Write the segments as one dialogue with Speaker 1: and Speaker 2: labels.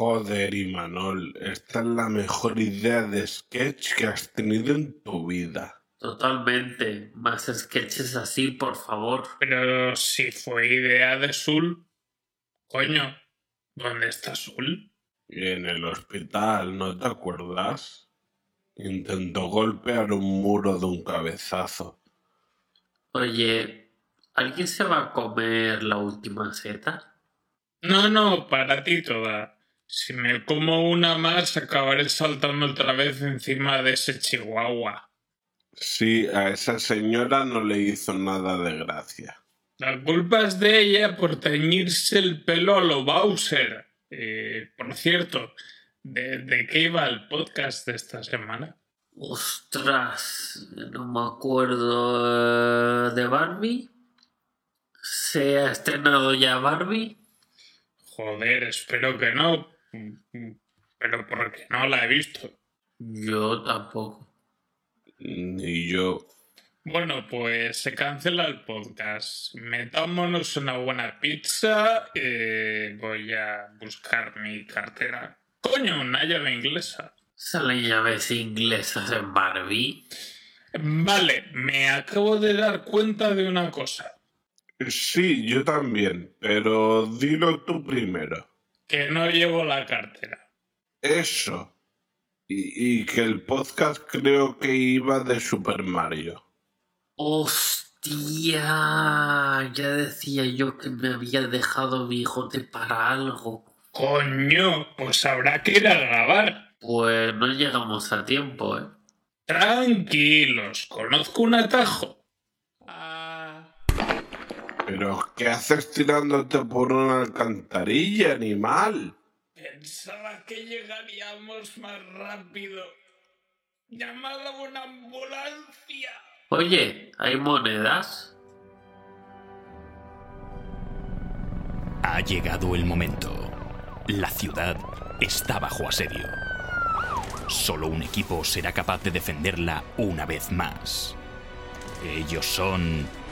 Speaker 1: Joder, Imanol, esta es la mejor idea de sketch que has tenido en tu vida.
Speaker 2: Totalmente. Más sketches así, por favor.
Speaker 3: Pero si fue idea de Sul. Coño, ¿dónde está Sul?
Speaker 1: En el hospital, ¿no te acuerdas? Intentó golpear un muro de un cabezazo.
Speaker 2: Oye, ¿alguien se va a comer la última seta?
Speaker 3: No, no, para ti toda. Si me como una más, acabaré saltando otra vez encima de ese chihuahua.
Speaker 1: Sí, a esa señora no le hizo nada de gracia.
Speaker 3: La culpa es de ella por teñirse el pelo a lo Bowser. Eh, por cierto, ¿de, ¿de qué iba el podcast de esta semana?
Speaker 2: Ostras, no me acuerdo. eh, ¿De Barbie? ¿Se ha estrenado ya Barbie?
Speaker 3: Joder, espero que no. Pero porque no la he visto.
Speaker 2: Yo tampoco.
Speaker 1: Ni yo.
Speaker 3: Bueno, pues se cancela el podcast. Metámonos una buena pizza. eh, voy a buscar mi cartera. Coño, una llave inglesa.
Speaker 2: ¿Salen llaves inglesas en Barbie?
Speaker 3: Vale, me acabo de dar cuenta de una cosa.
Speaker 1: Sí, yo también, pero dilo tú primero.
Speaker 3: Que no llevo la cartera.
Speaker 1: Eso. Y, y que el podcast creo que iba de Super Mario.
Speaker 2: ¡Hostia! Ya decía yo que me había dejado bigote para algo.
Speaker 3: Coño, pues habrá que ir a grabar.
Speaker 2: Pues no llegamos a tiempo, ¿eh?
Speaker 3: Tranquilos, conozco un atajo.
Speaker 1: Pero, ¿qué haces tirándote por una alcantarilla, animal?
Speaker 3: pensaba que llegaríamos más rápido. Llamad a una ambulancia.
Speaker 2: Oye, ¿hay monedas?
Speaker 4: Ha llegado el momento. La ciudad está bajo asedio. Solo un equipo será capaz de defenderla una vez más. Ellos son...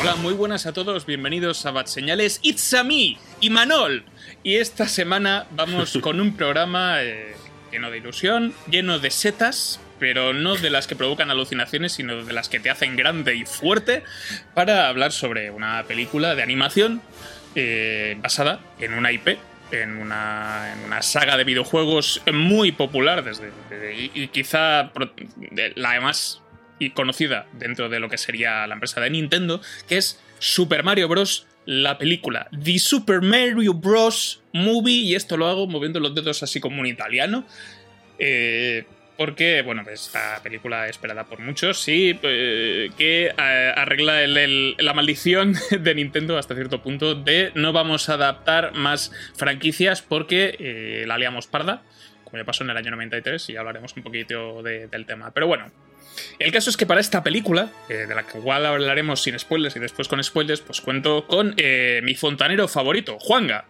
Speaker 3: Hola, muy buenas a todos, bienvenidos a Bat Señales. It's a me, Imanol. Y esta semana vamos con un programa eh, lleno de ilusión, lleno de setas, pero no de las que provocan alucinaciones, sino de las que te hacen grande y fuerte, para hablar sobre una película de animación eh, basada en una IP. En una, en una saga de videojuegos muy popular desde, desde- y, y quizá la más y conocida dentro de lo que sería la empresa de Nintendo, que es Super Mario Bros. La película The Super Mario Bros. Movie, y esto lo hago moviendo los dedos así como un italiano. eh, porque, bueno, pues esta película esperada por muchos, sí, eh, que eh, arregla la maldición de Nintendo hasta cierto punto de no vamos a adaptar más franquicias porque la liamos parda, como ya pasó en el año 93, y ya hablaremos un poquito de- del tema. Pero bueno, el caso es que para esta película, eh, de la que igual hablaremos sin spoilers y después con spoilers, pues cuento con eh, mi fontanero favorito, Juanga.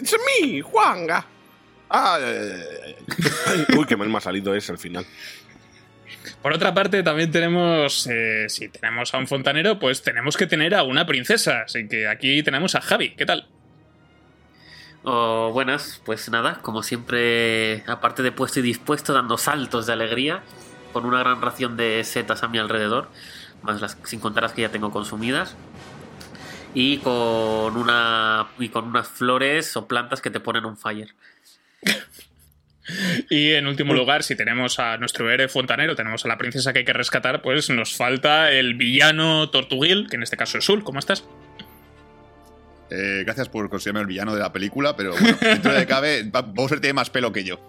Speaker 5: ¡Es mí, Juanga! Ah, eh, Uy, qué mal me ha salido ese al final.
Speaker 3: Por otra parte, también tenemos, eh, si tenemos a un fontanero, pues tenemos que tener a una princesa. Así que aquí tenemos a Javi. ¿Qué tal?
Speaker 2: Oh, buenas, pues nada, como siempre, aparte de puesto y dispuesto, dando saltos de alegría, con una gran ración de setas a mi alrededor, más las sin contar las que ya tengo consumidas, y con una y con unas flores o plantas que te ponen un fire.
Speaker 3: Y en último lugar, si tenemos a nuestro héroe fontanero, tenemos a la princesa que hay que rescatar, pues nos falta el villano Tortuguil, que en este caso es Sul. ¿Cómo estás?
Speaker 6: Eh, gracias por considerarme el villano de la película, pero bueno, dentro de cabe, Bowser tiene más pelo que yo.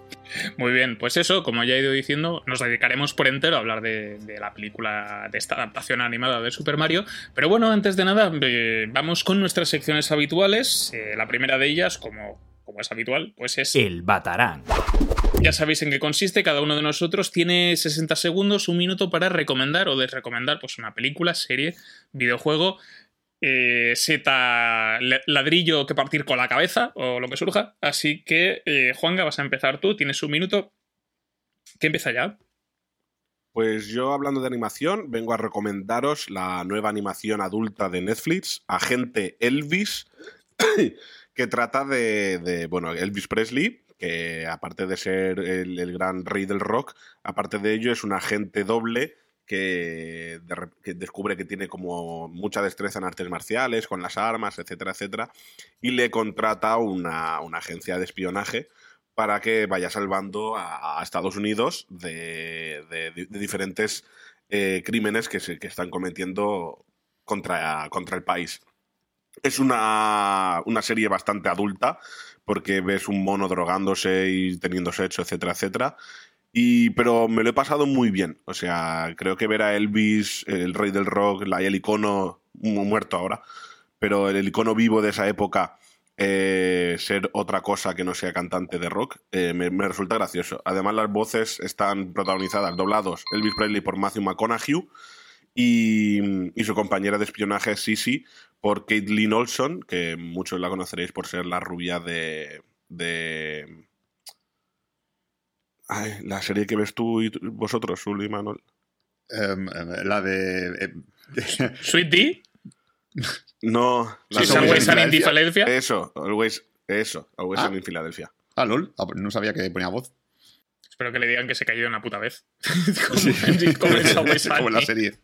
Speaker 3: Muy bien, pues eso, como ya he ido diciendo, nos dedicaremos por entero a hablar de, de la película, de esta adaptación animada de Super Mario. Pero bueno, antes de nada, eh, vamos con nuestras secciones habituales. Eh, la primera de ellas, como, como es habitual, pues es
Speaker 4: El Batarán.
Speaker 3: ya sabéis en qué consiste. Cada uno de nosotros tiene 60 segundos, un minuto para recomendar o desrecomendar pues, una película, serie, videojuego, eh, seta, la- ladrillo que partir con la cabeza o lo que surja. Así que, eh, Juanga, vas a empezar tú. Tienes un minuto. ¿Qué empieza ya?
Speaker 5: Pues yo, hablando de animación, vengo a recomendaros la nueva animación adulta de Netflix, Agente Elvis, que trata de, bueno, Elvis Presley, que aparte de ser el gran rey del rock, aparte de ello es un agente doble que, descubre que tiene como mucha destreza en artes marciales, con las armas, etcétera, etcétera, y le contrata una, una agencia de espionaje para que vaya salvando a, Estados Unidos de, de- de diferentes eh, crímenes que, se, que están cometiendo contra, contra el país. Es una, una serie bastante adulta, porque ves un mono drogándose y teniendo sexo, etcétera, etcétera. Y, pero me lo he pasado muy bien. O sea, creo que ver a Elvis, el rey del rock, la, el icono mu- muerto ahora, pero el icono vivo de esa época, eh, ser otra cosa que no sea cantante de rock, eh, me, resulta gracioso. Además, las voces están protagonizadas, doblados, Elvis Presley por Matthew McConaughey y, y su compañera de espionaje Sissy por Caitlin Olson, que muchos la conoceréis por ser la rubia de... de Ay, la serie que ves tú y vosotros, Sul y Manuel.
Speaker 6: Em, em, la de. em,
Speaker 3: Sweet D.
Speaker 5: No, la
Speaker 3: Sí,
Speaker 6: Always
Speaker 3: Always
Speaker 6: Sunny
Speaker 3: Sunny
Speaker 6: in
Speaker 3: Philadelphia.
Speaker 5: Eso, Always, eso, Always
Speaker 6: Ah.
Speaker 5: In Filadelfia.
Speaker 6: ah, lol. Ah, pues no sabía que ponía voz.
Speaker 3: Espero que le digan que se cayó una puta vez. como, como en Always
Speaker 6: Como en la serie.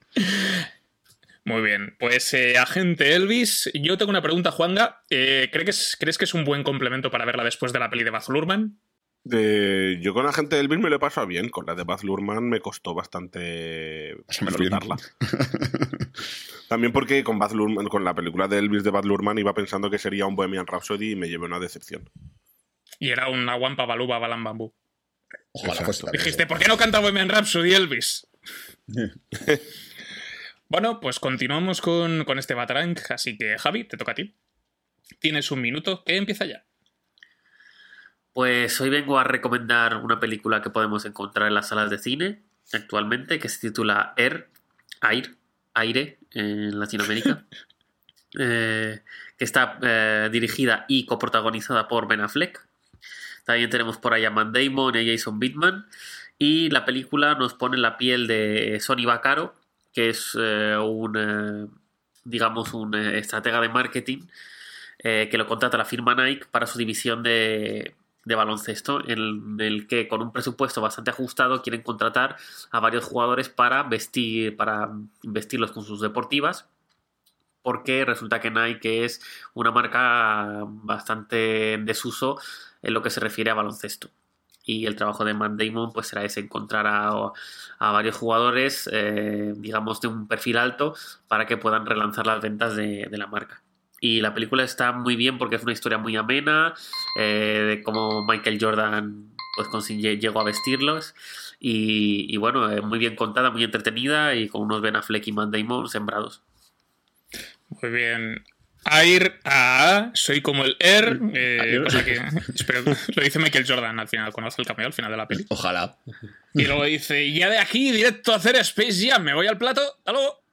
Speaker 3: Muy bien, pues eh, agente Elvis, yo tengo una pregunta, Juanga. Eh, ¿cree que es- ¿Crees que es un buen complemento para verla después de la peli de Baz Luhrmann?
Speaker 5: De, yo con la gente del Elvis me lo he pasado bien, con la de Baz Luhrmann me costó bastante disfrutarla. También porque con Baz Luhrmann, con la película de Elvis de Baz Luhrmann iba pensando que sería un Bohemian Rhapsody y me llevé una decepción.
Speaker 3: Y era una guampa baluba balam bambú.
Speaker 6: Ojalá.
Speaker 3: Dijiste, ¿por qué no canta Bohemian Rhapsody Elvis? bueno, pues continuamos con, con este Batarang, así que Javi, te toca a ti. Tienes un minuto, que empieza ya.
Speaker 2: Pues hoy vengo a recomendar una película que podemos encontrar en las salas de cine actualmente, que se titula Air, Air, Aire en Latinoamérica, eh, que está eh, dirigida y coprotagonizada por Ben Affleck. También tenemos por ahí a Matt Damon y a Jason Bateman. Y la película nos pone en la piel de Sonny Vaccaro, que es eh, un, digamos, un estratega de marketing eh, que lo contrata la firma Nike para su división de, de baloncesto, en el que con un presupuesto bastante ajustado quieren contratar a varios jugadores para vestir, para vestirlos con sus deportivas. Porque resulta que Nike es una marca bastante en desuso en lo que se refiere a baloncesto. Y el trabajo de Matt Damon pues será ese, encontrar a, varios jugadores, eh, digamos, de un perfil alto para que puedan relanzar las ventas de la marca. Y la película está muy bien porque es una historia muy amena eh, de cómo Michael Jordan pues llegó a vestirlos. Y, y bueno, eh, muy bien contada, muy entretenida y con unos Ben Affleck y Matt Damon sembrados.
Speaker 3: Muy bien. Air a soy como el Air. eh,
Speaker 6: Air.
Speaker 3: cosa que, espero, lo dice Michael Jordan al final, cuando hace el cameo al final de la peli.
Speaker 6: Ojalá.
Speaker 3: Y luego dice, ya de aquí, directo a hacer Space Jam, me voy al plato, hasta luego.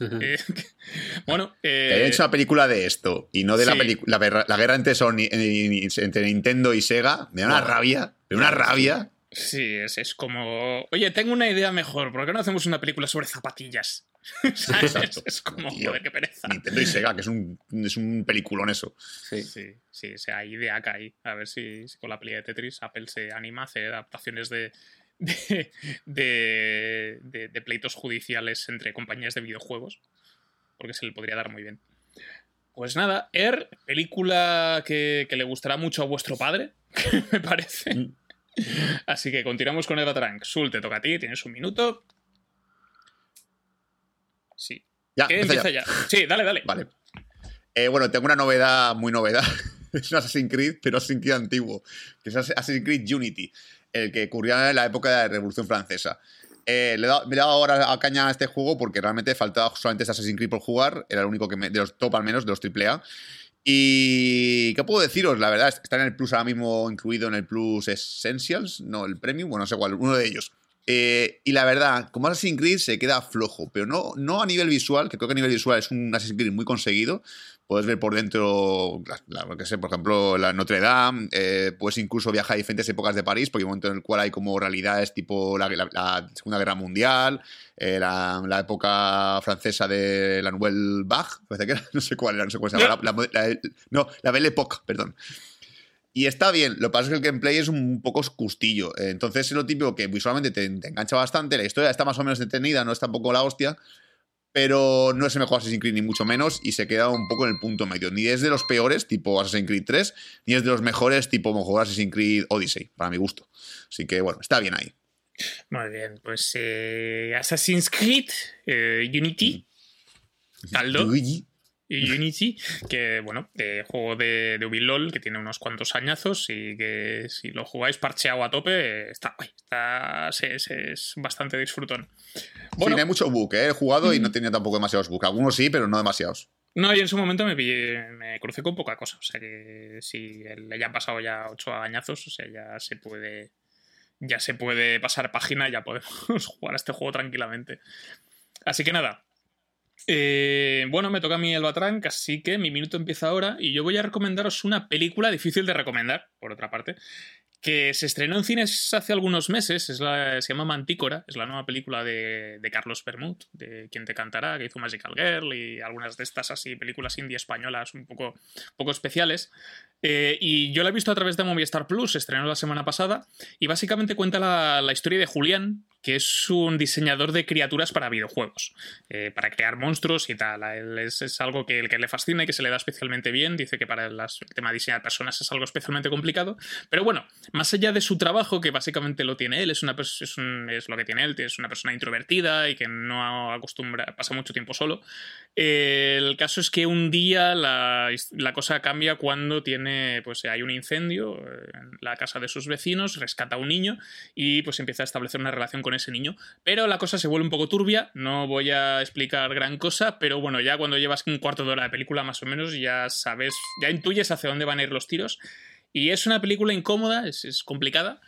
Speaker 3: Eh, bueno,
Speaker 6: Que
Speaker 3: eh,
Speaker 6: hayan hecho una película de esto y no de la,
Speaker 3: sí.
Speaker 6: pelicu- la, guerra- la guerra entre, Sony, entre Nintendo y Sega, me da una rabia. Me da una rabia.
Speaker 3: sí, es, es como, oye, tengo una idea mejor, ¿por qué no hacemos una película sobre zapatillas? ¿Sabes?
Speaker 6: Exacto.
Speaker 3: Es como,
Speaker 6: Tío.
Speaker 3: joder, qué pereza.
Speaker 6: Nintendo y Sega, que es un, es un peliculón eso.
Speaker 2: Sí.
Speaker 3: Sí, sí, o sea, hay idea acá ahí. A ver si, si con la peli de Tetris Apple se anima a hacer adaptaciones de, de, de, de- de pleitos judiciales entre compañías de videojuegos. Porque se le podría dar muy bien. Pues nada, Air, película que, que le gustará mucho a vuestro padre, me parece. Así que continuamos con el Batarang. Sul, te toca a ti, tienes un minuto. Sí.
Speaker 6: Ya,
Speaker 3: ¿Qué
Speaker 6: empieza
Speaker 3: empieza ya? Sí, dale, dale.
Speaker 6: Vale. Eh, bueno, tengo una novedad, muy novedad. es un Assassin's Creed, pero Assassin's Creed antiguo. Que es Assassin's Creed Unity, el que ocurría en la época de la Revolución Francesa. Eh, me he dado ahora a caña a este juego porque realmente faltaba solamente Assassin's Creed por jugar. Era el único que me, de los top al menos, de los AAA. Y. ¿Qué puedo deciros? La verdad, está en el Plus ahora mismo incluido en el Plus Essentials, no el Premium, bueno, no sé cuál, uno de ellos. Eh, y la verdad, como Assassin's Creed se queda flojo, pero no, no a nivel visual, que creo que a nivel visual es un Assassin's Creed muy conseguido. Puedes ver por dentro, la, lo que sé, por ejemplo, la Notre Dame, eh, puedes incluso viajar a diferentes épocas de París, porque hay un momento en el cual hay como realidades tipo la, la Segunda Guerra Mundial, eh, la, la, época francesa de la Nouvelle Vague, parece que era, no sé cuál era, no sé cuál la, no, la Belle Époque, perdón. Y está bien, lo que pasa es que el gameplay es un poco oscustillo. Entonces es lo típico que visualmente te, te, engancha bastante. La historia está más o menos detenida, no es tampoco la hostia. Pero no es el mejor Assassin's Creed, ni mucho menos. Y se queda un poco en el punto medio. Ni es de los peores, tipo Assassin's Creed 3, ni es de los mejores, tipo mejor Assassin's Creed Odyssey, para mi gusto. Así que bueno, está bien ahí.
Speaker 3: Muy bien, pues eh, Assassin's Creed, eh, Unity, Caldo. Luigi y Unity, que bueno, de juego de, de Ubilol, que tiene unos cuantos añazos y que si lo jugáis parcheado a tope, está está es, es bastante disfrutón.
Speaker 6: Bueno, sí, hay mucho bug, ¿eh? he jugado y no tenía tampoco demasiados bugs. Algunos sí, pero no demasiados.
Speaker 3: No, y en su momento me, pillé, me crucé con poca cosa. O sea que si le ya han pasado ya ocho añazos, o sea, ya se puede. Ya se puede pasar página y ya podemos jugar a este juego tranquilamente. Así que nada, eh, bueno, me toca a mí el Batrank, así que mi minuto empieza ahora y yo voy a recomendaros una película difícil de recomendar, por otra parte, que se estrenó en cines hace algunos meses, se llama Mantícora, es la nueva película de, Carlos Bermud, de Quien te cantará, que hizo Magical Girl y algunas de estas así películas indie españolas un poco, poco especiales. Eh, y yo la he visto a través de Movistar Plus, se estrenó la semana pasada, y básicamente cuenta la historia de Julián, que es un diseñador de criaturas para videojuegos, eh, para crear monstruos y tal. Él es, algo que, que le fascina y que se le da especialmente bien. Dice que para el tema de diseñar personas es algo especialmente complicado. Pero bueno, más allá de su trabajo, que básicamente lo tiene él, es, una, es, lo que tiene él, es una persona introvertida y que no acostumbra, pasa mucho tiempo solo. Eh, el caso es que un día la, la, cosa cambia cuando tiene, pues hay un incendio en la casa de sus vecinos, rescata a un niño y pues empieza a establecer una relación con ese niño. Pero la cosa se vuelve un poco turbia, no voy a explicar gran cosa, pero bueno, ya cuando llevas un cuarto de hora de película más o menos ya sabes, ya intuyes hacia dónde van a ir los tiros. Y es una película incómoda, es, es complicada,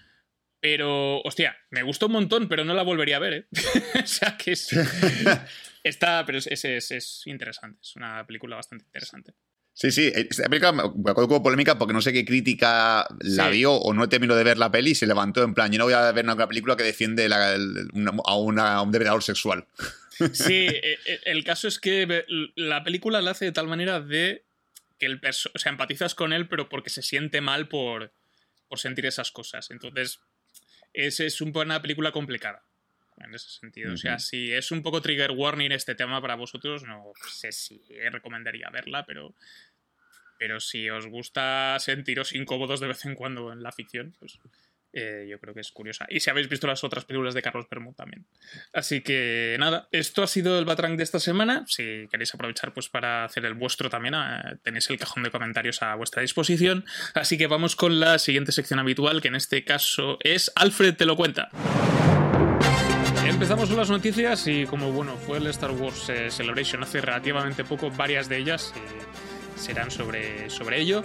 Speaker 3: pero, hostia, me gustó un montón, pero no la volvería a ver, ¿eh? o sea que es... Está, pero es, es, es, interesante, es una película bastante interesante.
Speaker 6: Sí, sí, esta película me acuerdo como polémica porque no sé qué crítica la sí. vio o no he terminado de ver la peli y se levantó en plan, yo no voy a ver una película que defiende la, una, a, una, a un depredador sexual.
Speaker 3: Sí, el caso es que la película la hace de tal manera de que el perso o sea, empatizas con él, pero porque se siente mal por, por sentir esas cosas. Entonces, es, es una película complicada en ese sentido. Uh -huh. O sea, si es un poco trigger warning este tema para vosotros, no sé si recomendaría verla, pero, pero si os gusta sentiros incómodos de vez en cuando en la ficción, pues eh, yo creo que es curiosa. Y si habéis visto las otras películas de Carlos Bermud también. Así que nada, esto ha sido el Batrang de esta semana. Si queréis aprovechar pues para hacer el vuestro también, eh, tenéis el cajón de comentarios a vuestra disposición. Así que vamos con la siguiente sección habitual, que en este caso es Alfred te lo cuenta. Empezamos con las noticias y como bueno fue el Star Wars eh, Celebration hace relativamente poco, varias de ellas eh, serán sobre, sobre ello.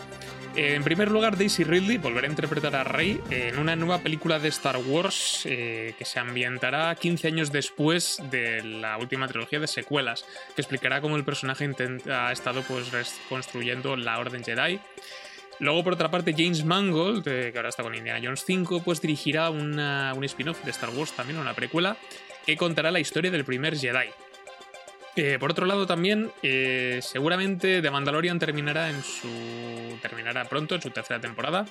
Speaker 3: Eh, en primer lugar, Daisy Ridley volverá a interpretar a Rey en una nueva película de Star Wars que se ambientará 15 años después de la última trilogía de secuelas, que explicará cómo el personaje ha estado pues reconstruyendo la Orden Jedi. Luego, por otra parte, James Mangold, eh, que ahora está con Indiana Jones 5, pues dirigirá una, un spin-off de Star Wars también, una precuela, que contará la historia del primer Jedi. Eh, por otro lado, también, eh, seguramente The Mandalorian terminará en su. terminará pronto, en su tercera temporada.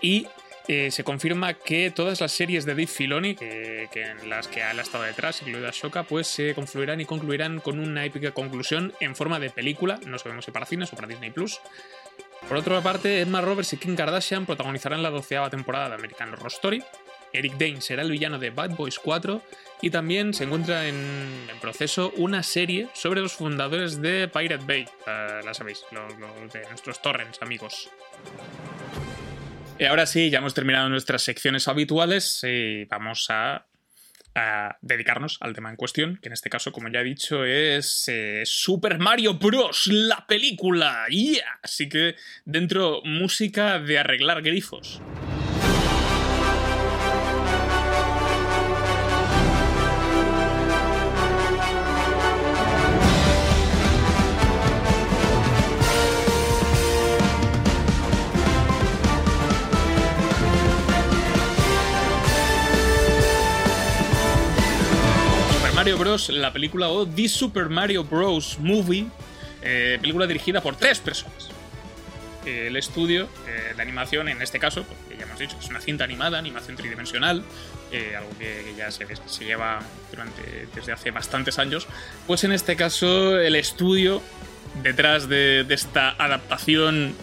Speaker 3: Y se confirma que todas las series de Dave Filoni, que, que en las que él ha estado detrás, incluida Shoka, pues se confluirán y concluirán con una épica conclusión en forma de película. No sabemos si para cines o para Disney Plus. Por otra parte, Emma Roberts y Kim Kardashian protagonizarán la doceava temporada de American Horror Story. Eric Dane será el villano de Bad Boys 4 y también se encuentra en, proceso una serie sobre los fundadores de Pirate Bay, uh, la sabéis, los, los de nuestros torrents, amigos. Y ahora sí, ya hemos terminado nuestras secciones habituales y vamos a a dedicarnos al tema en cuestión, que en este caso, como ya he dicho, es eh, Super Mario Bros. la película. ¡Yeah! Así que dentro música de arreglar grifos. Mario Bros. la película o The Super Mario Bros. Movie, eh, película dirigida por tres personas. El estudio eh, de animación, en este caso, porque ya hemos dicho, es una cinta animada, animación tridimensional, eh, algo que, ya se, lleva durante, desde hace bastantes años. Pues en este caso, el estudio detrás de, de esta adaptación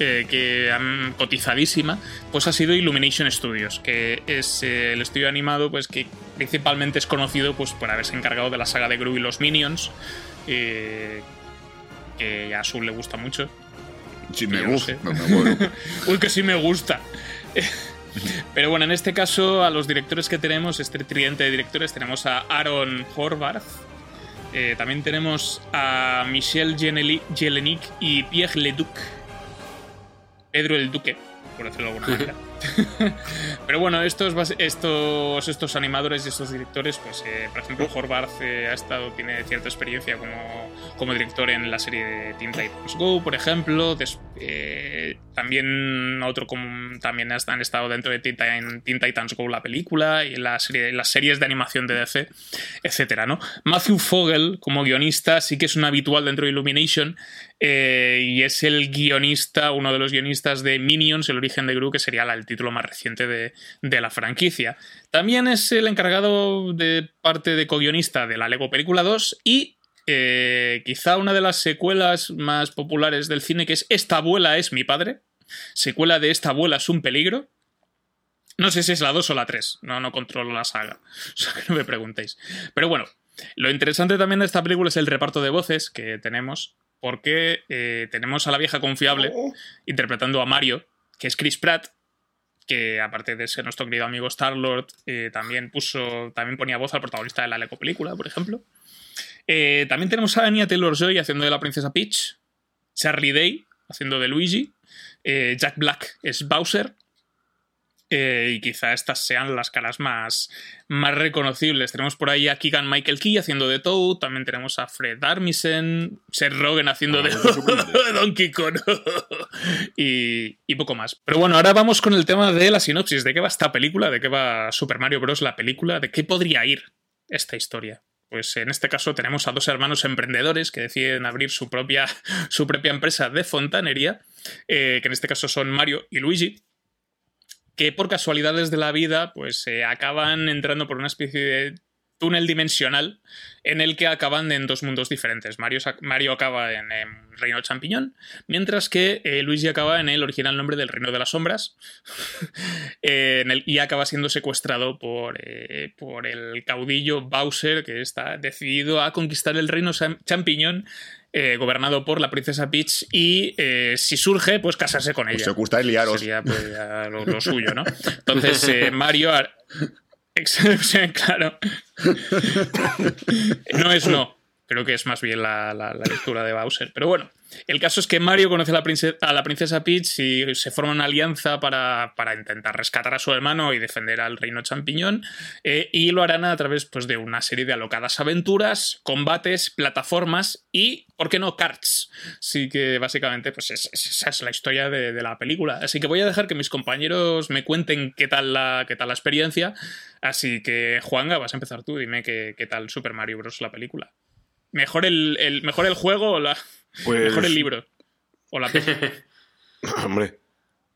Speaker 3: eh, que han cotizadísima, pues ha sido Illumination Studios, que es eh, el estudio animado pues que principalmente es conocido pues por haberse encargado de la saga de Gru y los Minions, eh, que a Azul le gusta mucho.
Speaker 6: Sí, me
Speaker 3: no
Speaker 6: gusta.
Speaker 3: sé.
Speaker 6: Me, me muero.
Speaker 3: Uy, que sí me gusta. Pero bueno, en este caso, a los directores que tenemos, este tridente de directores, tenemos a Aaron Horvath. eh, también tenemos a Michel Jelenic y Pierre Leduc. Pedro el Duque, por decirlo de alguna manera. Pero bueno, estos, estos, estos animadores y estos directores, pues eh, por ejemplo, Horvath eh, ha estado, tiene cierta experiencia como, como director en la serie de Teen Titans Go, por ejemplo. Des- eh, también otro como también han estado dentro de Teen, Teen Titans Go, la película, y la serie- las series de animación de DC, etcétera, ¿no? Matthew Fogel, como guionista, sí que es un habitual dentro de Illumination. Eh, y es el guionista, uno de los guionistas de Minions, el origen de Gru, que sería el título más reciente de, de la franquicia. También es el encargado de parte de co-guionista de la Lego Película 2 y eh, quizá una de las secuelas más populares del cine, que es Esta abuela es mi padre. Secuela de Esta abuela es un peligro. No sé si es la 2 o la 3, no, no controlo la saga, o sea que no me preguntéis. Pero bueno, lo interesante también de esta película es el reparto de voces que tenemos, porque eh, tenemos a la vieja confiable interpretando a Mario, que es Chris Pratt, que aparte de ser nuestro querido amigo Star-Lord, eh, también puso, también ponía voz al protagonista de la Lego película, por ejemplo. Eh, también tenemos a Anya Taylor-Joy haciendo de la princesa Peach, Charlie Day haciendo de Luigi, Jack Black es Bowser, eh, y quizá estas sean las caras más, más reconocibles. Tenemos por ahí a Keegan Michael Key haciendo de Toad, también tenemos a Fred Armisen, Seth Rogen haciendo de Donkey Kong y, y poco más. Pero bueno, ahora vamos con el tema de la sinopsis. ¿De qué va esta película? ¿De qué va Super Mario Bros. la película? ¿De qué podría ir esta historia? Pues en este caso tenemos a dos hermanos emprendedores que deciden abrir su propia, su propia empresa de fontanería, eh, que en este caso son Mario y Luigi, que por casualidades de la vida pues eh, acaban entrando por una especie de túnel dimensional en el que acaban en dos mundos diferentes. Mario, Mario acaba en, em, Reino Champiñón, mientras que eh, Luigi acaba en el original nombre del Reino de las Sombras eh, en y acaba siendo secuestrado por, eh, por el caudillo Bowser, que está decidido a conquistar el Reino Champiñón. Eh, gobernado por la princesa Peach y eh, si surge pues casarse con ella
Speaker 6: Os gusta liaros.
Speaker 3: sería pues, lo, lo suyo, ¿no? Entonces, eh, Mario. claro. No es no. Creo que es más bien la, la- lectura de Bowser. Pero bueno, el caso es que Mario conoce a la, prince- a la princesa Peach y se forma una alianza para, para intentar rescatar a su hermano y defender al reino champiñón. eh, y lo harán a través pues, de una serie de alocadas aventuras, combates, plataformas y, ¿por qué no?, karts. Así que básicamente, pues es- es- esa es la historia de, de la película. Así que voy a dejar que mis compañeros me cuenten qué tal la, qué tal la experiencia. Así que, Juanga, vas a empezar tú. Dime qué, qué tal Super Mario Bros. la película. ¿Mejor el, el- mejor el juego o la,
Speaker 5: Pues,
Speaker 3: mejor el libro? O la peli?
Speaker 5: Hombre,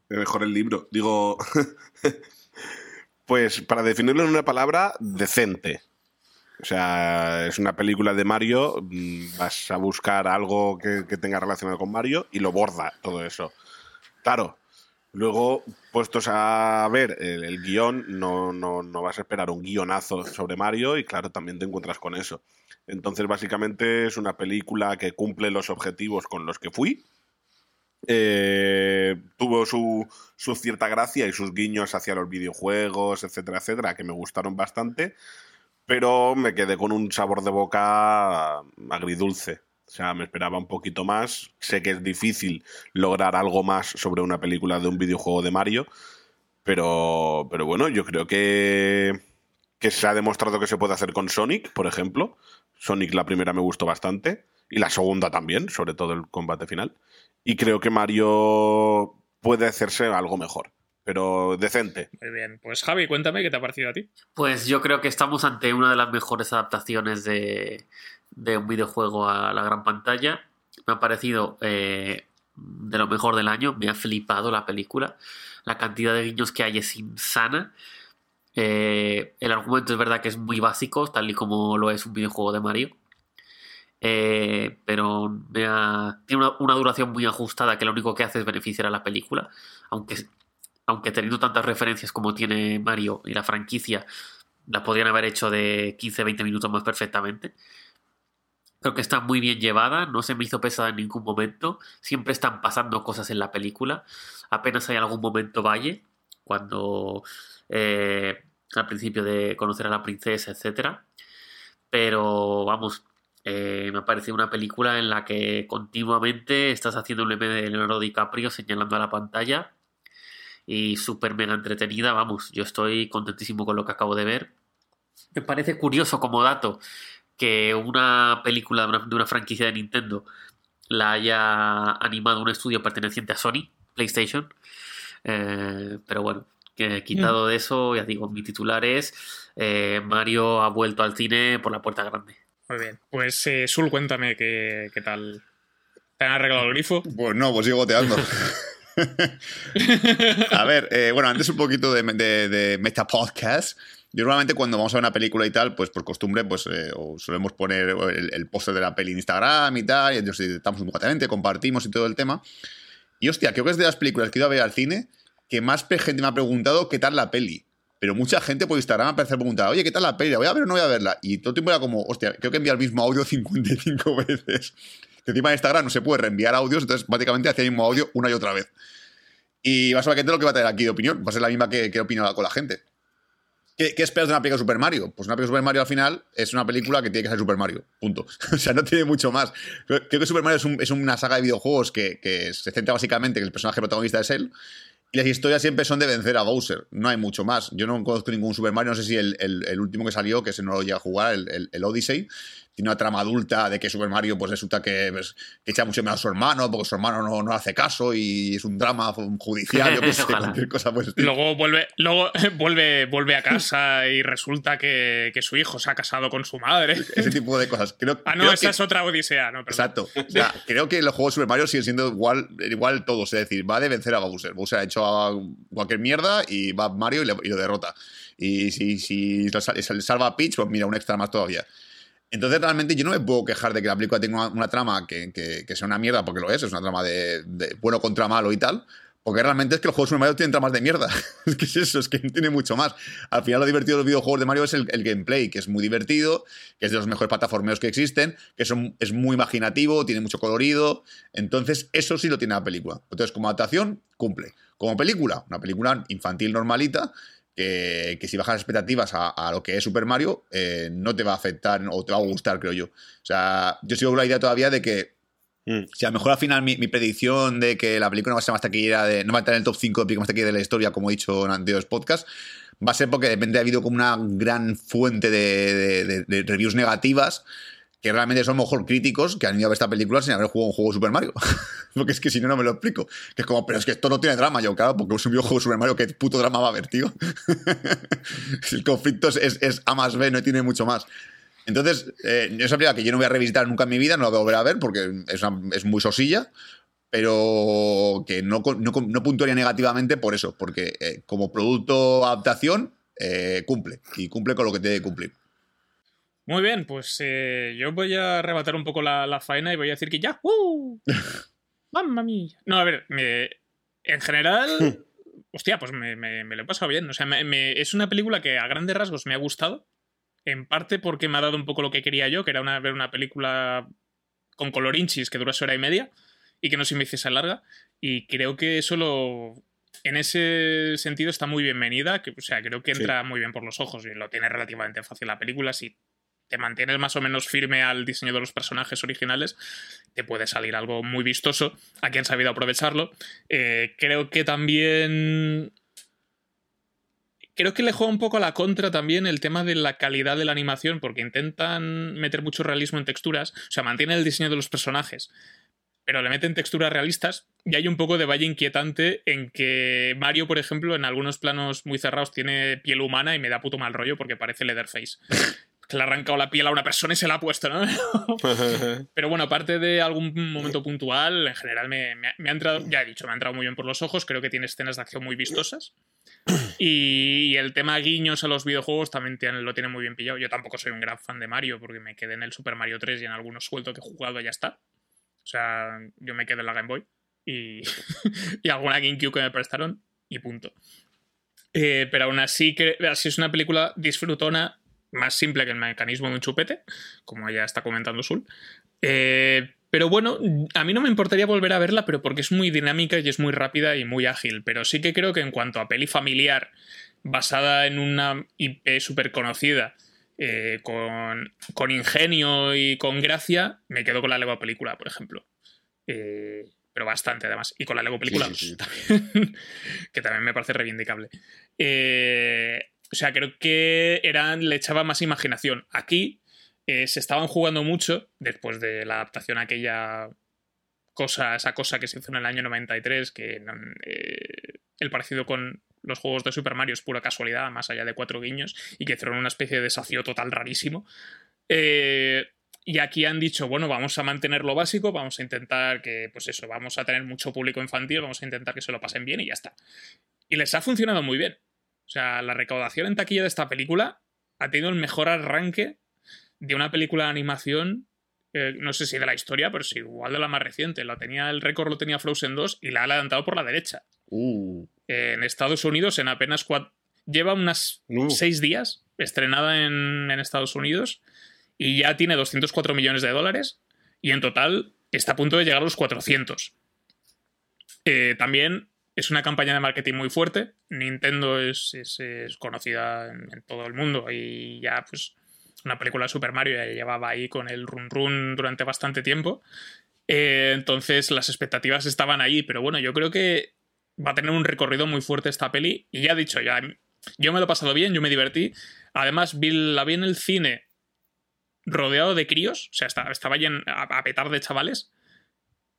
Speaker 5: mejor el libro. Digo, pues para definirlo en una palabra, decente. O sea, es una película de Mario, mm, vas a buscar algo que, que tenga relacionado con Mario y lo borda todo eso. Claro, luego, puestos a ver el, el guion, no, no, no vas a esperar un guionazo sobre Mario y claro, también te encuentras con eso. Entonces, básicamente es una película que cumple los objetivos con los que fui eh, tuvo su, su cierta gracia y sus guiños hacia los videojuegos, etcétera, etcétera, que me gustaron bastante, pero me quedé con un sabor de boca agridulce. O sea, me esperaba un poquito más. Sé que es difícil lograr algo más sobre una película de un videojuego de Mario, pero, pero bueno, yo creo que, que se ha demostrado que se puede hacer con Sonic, por ejemplo. Sonic la primera me gustó bastante y la segunda también, sobre todo el combate final. Y creo que Mario puede hacerse algo mejor, pero decente.
Speaker 3: Muy bien. Pues Javi, cuéntame qué te ha parecido a ti.
Speaker 2: Pues yo creo que estamos ante una de las mejores adaptaciones de, de un videojuego a la gran pantalla. Me ha parecido eh, de lo mejor del año, me ha flipado la película. La cantidad de guiños que hay es insana. Eh, el argumento es verdad que es muy básico, tal y como lo es un videojuego de Mario. Eh, pero me ha- tiene una, una duración muy ajustada que lo único que hace es beneficiar a la película. Aunque, aunque teniendo tantas referencias como tiene Mario y la franquicia, la podrían haber hecho de 15-20 minutos más perfectamente. Creo que está muy bien llevada, no se me hizo pesada en ningún momento. Siempre están pasando cosas en la película. Apenas hay algún momento valle, cuando eh, al principio de conocer a la princesa, etcétera. Pero vamos, eh, me ha parecido una película en la que continuamente estás haciendo un meme de Leonardo DiCaprio señalando a la pantalla y súper mega entretenida. Vamos, yo estoy contentísimo con lo que acabo de ver. Me parece curioso como dato que una película de una, de una franquicia de Nintendo la haya animado un estudio perteneciente a Sony, PlayStation. Eh, pero bueno, que quitado de eso, ya digo, mi titular es eh, Mario ha vuelto al cine por la puerta grande.
Speaker 3: Muy bien. Pues eh, Sul, cuéntame qué, qué tal. ¿Te han arreglado el grifo?
Speaker 6: Pues no, pues sigo goteando. a ver, eh, bueno, antes un poquito de, de, de Meta Podcast. Yo normalmente cuando vamos a ver una película y tal, pues por costumbre, pues eh, o solemos poner el, el póster de la peli en Instagram y tal, y entonces estamos un compartimos y todo el tema. Y hostia, creo que es de las películas que he ido a ver al cine que más gente me ha preguntado qué tal la peli. Pero mucha gente por Instagram me parece preguntar, oye, ¿qué tal la peli? ¿La voy a ver o no voy a verla? Y todo el tiempo era como, hostia, creo que envía el mismo audio 55 veces. Que encima en Instagram no se puede reenviar audios, entonces prácticamente hacía el mismo audio una y otra vez. Y ser lo que va a tener aquí de opinión, va a ser la misma que, que opina con la gente. ¿Qué, ¿Qué esperas de una película de Super Mario? Pues una película de Super Mario al final es una película que tiene que ser Super Mario. Punto. o sea, no tiene mucho más. Creo que Super Mario es, un- es una saga de videojuegos que, que se centra básicamente en que el personaje protagonista es él. Y las historias siempre son de vencer a Bowser. No hay mucho más. Yo no conozco ningún Super Mario. No sé si el, el- el último que salió, que ese no lo llega a jugar, el- el Odyssey, tiene una trama adulta de que Super Mario pues resulta que, pues, echa mucho menos a su hermano porque su hermano no, no hace caso y es un drama judicial, yo qué sé, cualquier cosa estilo.
Speaker 3: Luego vuelve, luego vuelve, vuelve a casa y resulta que, que su hijo se ha casado con su madre.
Speaker 6: Ese tipo de cosas. Creo,
Speaker 3: Ah, no,
Speaker 6: creo
Speaker 3: esa
Speaker 6: que-
Speaker 3: es otra odisea, no, perdón.
Speaker 6: Exacto. O sea, creo que los juegos de Super Mario siguen siendo igual, igual todos. Es decir, va de vencer a Bowser. Bowser ha hecho a cualquier mierda y va Mario y, le- y lo derrota. Y si, si lo sal- se le salva a Peach, pues mira, un extra más todavía. Entonces, realmente, yo no me puedo quejar de que la película tenga una, trama que, que- sea una mierda, porque lo es, es una trama de, bueno contra malo y tal. Porque realmente es que los juegos de Mario tienen tramas de mierda. es que es eso, es que tiene mucho más. Al final, lo divertido de los videojuegos de Mario es el, el gameplay, que es muy divertido, que es de los mejores plataformeos que existen, que son, es muy imaginativo, tiene mucho colorido. Entonces, eso sí lo tiene la película. Entonces, como adaptación, cumple. Como película, una película infantil normalita, que, que si bajas expectativas a, a lo que es Super Mario, eh, no te va a afectar o te va a gustar, creo yo. O sea, yo sigo con la idea todavía de que
Speaker 5: Mm.
Speaker 6: si a lo mejor al final mi, mi predicción de que la película no va a ser más taquillera, de, no va a estar en el top 5 de películas más taquilleras de la historia, como he dicho en anteriores podcasts, va a ser porque de repente ha habido como una gran fuente de- de- de reviews negativas que realmente son mejor críticos que han ido a ver esta película sin haber jugado un juego de Super Mario. porque es que si no, no me lo explico. Que es como, pero es que esto no tiene drama. Yo, claro, porque es un videojuego de Super Mario, ¿qué puto drama va a haber, tío? El conflicto es, es- es A más B, no tiene mucho más. Entonces, eh, película que yo no voy a revisitar nunca en mi vida, no la voy a volver a ver porque es, una- es muy sosilla, pero que no, no, no puntuaría negativamente por eso, porque eh, como producto adaptación eh, cumple y cumple con lo que tiene que cumplir.
Speaker 3: Muy bien, pues eh, yo voy a arrebatar un poco la, la faena y voy a decir que ya. ¡Uh! ¡Mamma mía! No, a ver, me- en general. hostia, pues me, me- me lo he pasado bien. O sea, es una película que a grandes rasgos me ha gustado. En parte porque me ha dado un poco lo que quería yo, que era una, ver una película con colorinchis que dura su hora y media. y que no se me hiciese larga. Y creo que eso lo. En ese sentido está muy bienvenida. Que, o sea, creo que
Speaker 5: Sí.
Speaker 3: entra muy bien por los ojos y lo tiene relativamente fácil la película. Si te mantienes más o menos firme al diseño de los personajes originales, te puede salir algo muy vistoso. Aquí han sabido aprovecharlo. Eh, creo que también. Creo que le juega un poco a la contra también el tema de la calidad de la animación, porque intentan meter mucho realismo en texturas. O sea, mantienen el diseño de los personajes, pero le meten texturas realistas. Y hay un poco de valle inquietante en que Mario, por ejemplo, en algunos planos muy cerrados tiene piel humana y me da puto mal rollo porque parece Leatherface. Que le ha arrancado la piel a una persona y se la ha puesto, ¿no? Pero bueno, aparte de algún momento puntual, en general me, me ha- me ha entrado, ya he dicho, me ha entrado muy bien por los ojos, creo que tiene escenas de acción muy vistosas. Y el tema guiños a los videojuegos también tiene- lo tiene muy bien pillado. Yo tampoco soy un gran fan de Mario, porque me quedé en el Super Mario 3 y en algunos sueltos que he jugado ya está. O sea, yo me quedé en la Game Boy y, y alguna GameCube que me prestaron y punto. Eh, pero aún así, que, así es una película disfrutona, más simple que el mecanismo de un chupete, como ya está comentando Sul. Eh, pero bueno, a mí no me importaría volver a verla, pero porque es muy dinámica y es muy rápida y muy ágil. Pero sí que creo que en cuanto a peli familiar, basada en una IP súper conocida, eh, con, con ingenio y con gracia, me quedo con la Lego película, por ejemplo. Eh, pero bastante, además. Y con la Lego película,
Speaker 6: Sí, sí, sí.
Speaker 3: también, que también me parece reivindicable. Eh, o sea, creo que eran, le echaba más imaginación. Aquí eh, se estaban jugando mucho, después de la adaptación a aquella cosa, esa cosa que se hizo en el año 93, que eh, el parecido con los juegos de Super Mario es pura casualidad, más allá de cuatro guiños, y que hicieron una especie de desafío total rarísimo. Eh, y aquí han dicho, bueno, vamos a mantener lo básico, vamos a intentar que, pues eso, vamos a tener mucho público infantil, vamos a intentar que se lo pasen bien y ya está. Y les ha funcionado muy bien. O sea, la recaudación en taquilla de esta película ha tenido el mejor arranque de una película de animación, eh, no sé si de la historia, pero sí, igual de la más reciente. Lo tenía, el récord lo tenía Frozen 2 y la ha adelantado por la derecha.
Speaker 6: Uh,
Speaker 3: Eh, en Estados Unidos, en apenas cuatro... Lleva unas
Speaker 5: Uh.
Speaker 3: seis días estrenada en, en Estados Unidos y ya tiene 204 millones de dólares y en total está a punto de llegar a los 400. Eh, también es una campaña de marketing muy fuerte. Nintendo es, es- es conocida en, todo el mundo y ya pues una película de Super Mario ya llevaba ahí con el run run durante bastante tiempo. Eh, entonces las expectativas estaban ahí, pero bueno, yo creo que va a tener un recorrido muy fuerte esta peli y ya he dicho, ya yo me lo he pasado bien, yo me divertí. Además, vi, la vi en el cine rodeado de críos, o sea, estaba, estaba a petar de chavales.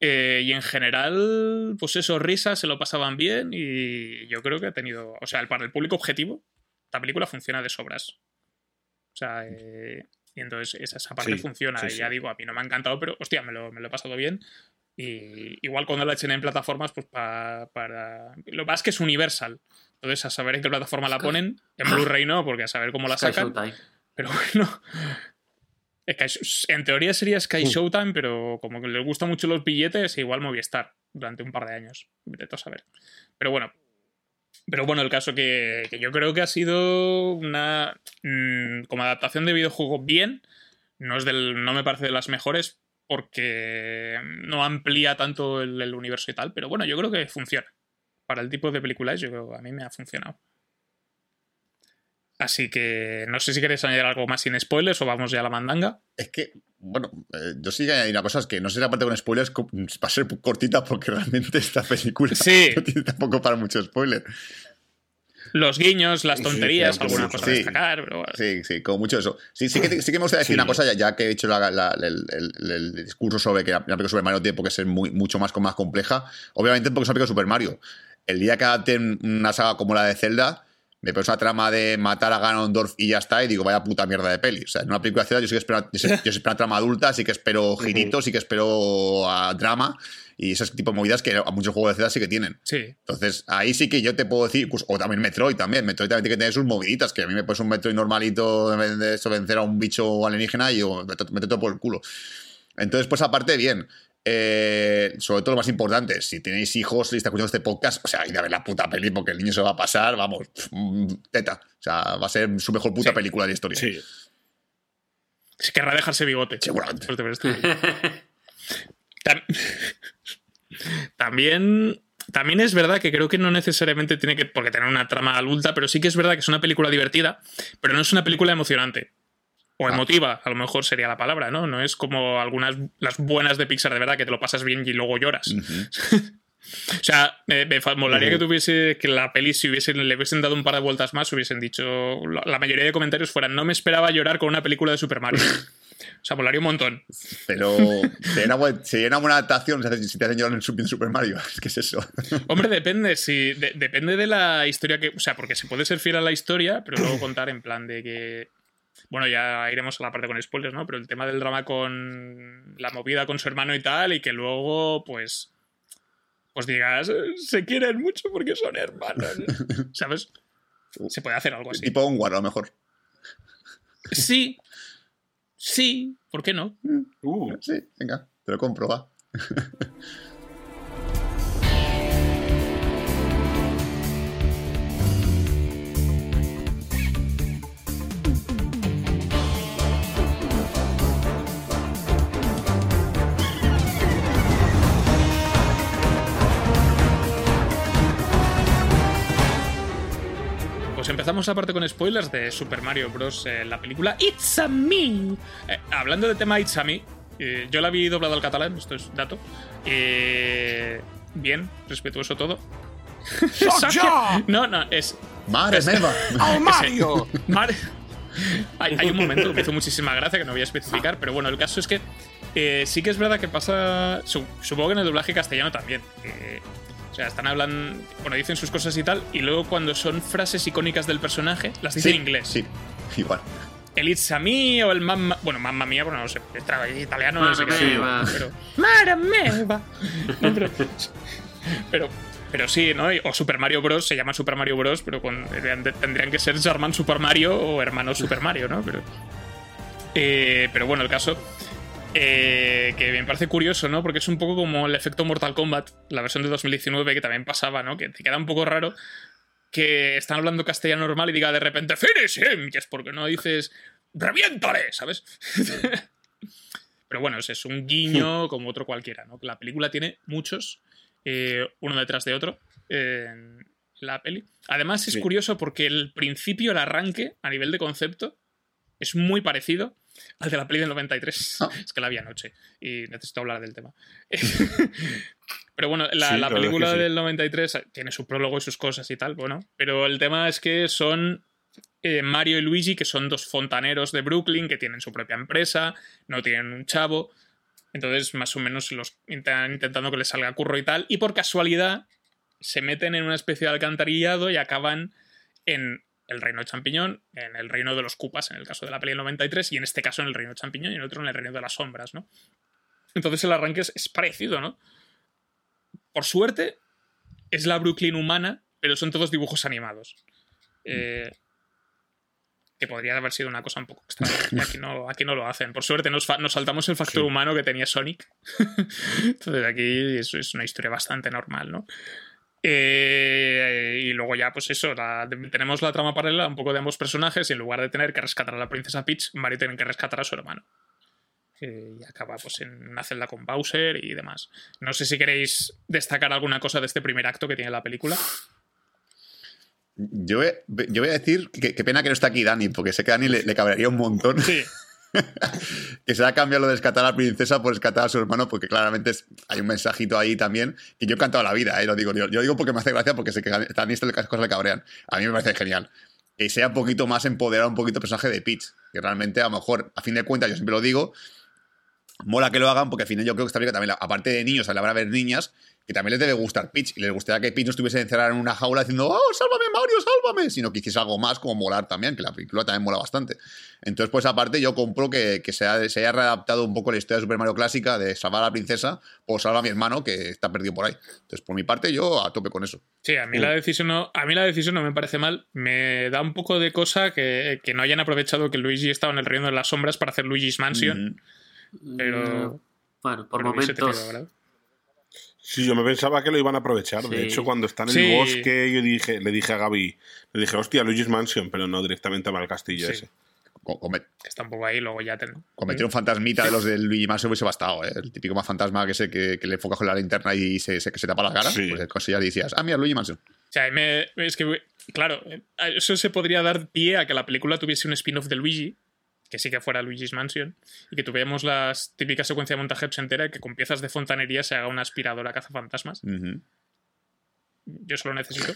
Speaker 3: Eh, y en general, pues eso, risas, se lo pasaban bien y yo creo que ha tenido, o sea, para el público objetivo, esta película funciona de sobras. O sea, eh, y entonces esa, esa parte
Speaker 5: Sí,
Speaker 3: funciona.
Speaker 5: sí,
Speaker 3: y ya
Speaker 5: sí.
Speaker 3: digo, a mí no me ha encantado, pero hostia, me lo, me lo he pasado bien. Y igual cuando la echen en plataformas, pues pa- para... Lo más que es Universal. Entonces, a saber en qué plataforma la ponen. En Blu-ray no, porque a saber cómo la sacan. Pero bueno. Sky- en teoría sería Sky. Showtime, pero como que les gustan mucho los billetes, igual Movistar durante un par de años. Vete a saber. Pero bueno. Pero bueno, el caso que, que yo creo que ha sido una. mm, como adaptación de videojuego bien. No, es del, no me parece de las mejores porque no amplía tanto el, el universo y tal. Pero bueno, yo creo que funciona. Para el tipo de películas, yo creo que a mí me ha funcionado. Así que no sé si queréis añadir algo más sin spoilers o vamos ya a la mandanga.
Speaker 6: es que, bueno, eh, yo sí que hay una cosa, es que no sé si la parte con spoilers va a ser cortita porque realmente esta película
Speaker 3: Sí.
Speaker 6: no tiene tampoco para mucho spoiler.
Speaker 3: Los guiños, las
Speaker 5: Sí,
Speaker 3: tonterías,
Speaker 5: claro,
Speaker 3: alguna
Speaker 5: sí,
Speaker 3: cosa
Speaker 6: sí.
Speaker 3: a destacar, pero.
Speaker 6: Sí, sí, como mucho eso. Sí, sí, que, sí que me gustaría decir
Speaker 5: Sí.
Speaker 6: una cosa, ya, ya que he hecho la- la- el, el- el discurso sobre que la película Super Mario tiene por qué ser muy, mucho más, más compleja. Obviamente porque es una película Super Mario. El día que adapten una saga como la de Zelda, me pones una trama de matar a Ganondorf y ya está, y digo, vaya puta mierda de peli. O sea, en una película de Zelda yo sí que espero, yo yo espero una trama adulta, sí que espero giritos, sí que espero drama, y ese tipo de movidas que a muchos juegos de Zelda sí que tienen.
Speaker 3: Sí.
Speaker 6: Entonces, ahí sí que yo te puedo decir, pues, o también Metroid también. Metroid también tiene que tener sus moviditas, que a mí me pones un Metroid normalito de, de eso, vencer a un bicho alienígena y yo me meto todo por el culo. Entonces, pues aparte, bien. Eh, sobre todo lo más importante, si tenéis hijos y estáis escuchando este podcast, o sea, id a ver la puta peli porque el niño se va a pasar, vamos, mm, teta. O sea, va a ser su mejor puta
Speaker 3: Sí.
Speaker 6: película de la historia.
Speaker 5: Sí.
Speaker 3: Si querrá dejarse bigote.
Speaker 6: Seguramente.
Speaker 3: También, también es verdad que creo que no necesariamente tiene que porque tener una trama adulta, pero sí que es verdad que es una película divertida, pero no es una película emocionante. O
Speaker 6: Ah.
Speaker 3: emotiva, a lo mejor sería la palabra, ¿no? No es como algunas, las buenas de Pixar de verdad, que te lo pasas bien y luego lloras. O sea, me, me molaría
Speaker 5: Ujú.
Speaker 3: que tuviese que la peli, si hubiesen, le hubiesen dado un par de vueltas más, hubiesen dicho. La, mayoría de comentarios fueran: No me esperaba llorar con una película de Super Mario. O sea, molaría un montón.
Speaker 6: Pero sería una, sería una buena adaptación si te- si te hacen llorar en Super, Mario. Que es eso.
Speaker 3: Hombre, depende. Si, de- depende de la historia que. O sea, porque se puede ser fiel a la historia, pero luego contar en plan de que. Bueno, ya iremos a la parte con spoilers, ¿no? Pero el tema del drama con la movida con su hermano y tal, y que luego, pues. Pues digas, "Eh, se quieren mucho porque son hermanos. ¿Sabes? Se puede hacer algo así.
Speaker 6: Tipo un guaro, a lo mejor.
Speaker 3: Sí. Sí. ¿Por qué no?
Speaker 5: Uh,
Speaker 6: Sí, venga, te lo compro, va.
Speaker 3: empezamos la parte con spoilers de Super Mario Bros. eh, la película It's a Me. Eh, hablando de tema It's a Me, eh, yo la vi doblado al catalán, esto es dato. Eh, bien, respetuoso todo. No, no, es.
Speaker 6: ¡Madre
Speaker 3: Es-
Speaker 6: meva!
Speaker 1: ¡El Mario!
Speaker 3: Mar- hay, hay un momento que me hizo muchísima gracia que no voy a especificar, pero bueno, el caso es que eh, sí que es verdad que pasa. su- supongo que en el doblaje castellano también. O sea, están hablando. Bueno, dicen sus cosas y tal, y luego cuando son frases icónicas del personaje, las dicen
Speaker 6: Sí,
Speaker 3: en inglés.
Speaker 6: Sí, igual.
Speaker 3: El It's a Me o el Mamma. Bueno, Mamma Mía, bueno, no sé, es italiano, no sé qué.
Speaker 2: Mia.
Speaker 3: Pero. Mara meva. No, pero, pero, pero sí, ¿no? O Super Mario Bros. se llama Super Mario Bros. Pero con, tendrían que ser Germán Super Mario o hermano Super Mario, ¿no? Pero. eh, pero bueno, el caso. Eh, que me parece curioso, ¿no? Porque es un poco como el efecto Mortal Kombat, la versión de 2019 que también pasaba, ¿no? Que te queda un poco raro que están hablando castellano normal y diga de repente finish him, que es porque no dices reviéntale, ¿sabes? Pero bueno, es, un guiño como otro cualquiera, ¿no? La película tiene muchos, eh, uno detrás de otro, eh, en la peli. Además es
Speaker 5: Sí.
Speaker 3: curioso porque el principio, el arranque, a nivel de concepto, es muy parecido al de la peli del 93.
Speaker 6: Ah.
Speaker 3: Es que la vi anoche y necesito hablar del tema. Pero bueno, la,
Speaker 5: Sí,
Speaker 3: la película
Speaker 5: sí.
Speaker 3: del 93 tiene su prólogo y sus cosas y tal, bueno. Pero el tema es que son eh, Mario y Luigi, que son dos fontaneros de Brooklyn, que tienen su propia empresa, no tienen un chavo. Entonces, más o menos, los están intentando que les salga curro y tal. Y por casualidad, se meten en una especie de alcantarillado y acaban en el reino champiñón, en el reino de los Cupas, en el caso de la peli del 93, y en este caso en el reino champiñón y en el otro en el reino de las sombras, ¿no? Entonces el arranque es, es parecido, ¿no? Por suerte, es la Brooklyn humana, pero son todos dibujos animados. Eh, que podría haber sido una cosa un poco extraña. Aquí no, aquí no lo hacen. Por suerte nos, nos saltamos el factor
Speaker 5: Sí.
Speaker 3: humano que tenía Sonic. Entonces aquí es, es una historia bastante normal, ¿no? Eh, y luego ya, pues eso, la- tenemos la trama paralela un poco de ambos personajes y en lugar de tener que rescatar a la princesa Peach, Mario tiene que rescatar a su hermano. Eh, y acaba pues en una celda con Bowser y demás. No sé si queréis destacar alguna cosa de este primer acto que tiene la película.
Speaker 6: Yo voy, yo voy a decir que qué pena que no está aquí Dani, porque sé que a Dani le, le cabrearía un montón
Speaker 3: Sí,
Speaker 6: que se ha cambiado lo de rescatar a la princesa por rescatar a su hermano, porque claramente hay un mensajito ahí también que yo he cantado la vida, ¿eh? lo digo yo. Yo digo porque me hace gracia, porque sé que a Dani estas cosas le cabrean. A mí me parece genial. Que sea un poquito más empoderado, un poquito el personaje de Peach, que realmente a lo mejor, a fin de cuentas, yo siempre lo digo, mola que lo hagan porque al final yo creo que bien que también, la- aparte de niños, habrá haber niñas que también les debe gustar Peach y les gustaría que Peach no estuviese encerrada en una jaula diciendo ¡Oh, sálvame Mario, sálvame! Sino que hiciese algo más como molar también, que la película también mola bastante. Entonces, pues aparte yo compro que, que se, ha- se haya readaptado un poco la historia de Super Mario clásica de salvar a la princesa o salvar a mi hermano que está perdido por ahí. Entonces, por mi parte, yo a tope con eso.
Speaker 3: Sí, a mí, la decisión no, a mí la decisión no me parece mal. Me da un poco de cosa que, que no hayan aprovechado que Luigi estaba en el reino de las sombras para hacer Luigi's Mansion.
Speaker 6: Mm,
Speaker 3: Pero-
Speaker 2: Bueno, por momentos.
Speaker 5: Sí, yo me pensaba que lo iban a aprovechar. De hecho, cuando están en
Speaker 3: Sí.
Speaker 5: el bosque, yo dije, le dije a Gaby, le dije, hostia, Luigi's Mansion, pero no directamente al castillo
Speaker 3: Sí.
Speaker 5: ese.
Speaker 3: está un poco ahí, luego ya ten...
Speaker 6: Cometer un fantasmita de los del Luigi Mansion hubiese bastado, ¿eh? El típico más fantasma que, se, que, que le enfocas con la linterna y se, se, que se tapa la cara.
Speaker 5: Sí.
Speaker 6: Pues eso ya decías, ah, mira, Luigi Mansion.
Speaker 3: O sea, me- es que, claro, eso se podría dar pie a que la película tuviese un spin-off de Luigi, que sí que fuera Luigi's Mansion, y que tuviéramos la típica secuencia de montaje entera que con piezas de fontanería se haga una aspiradora cazafantasmas.
Speaker 6: Ujú.
Speaker 3: Yo solo necesito.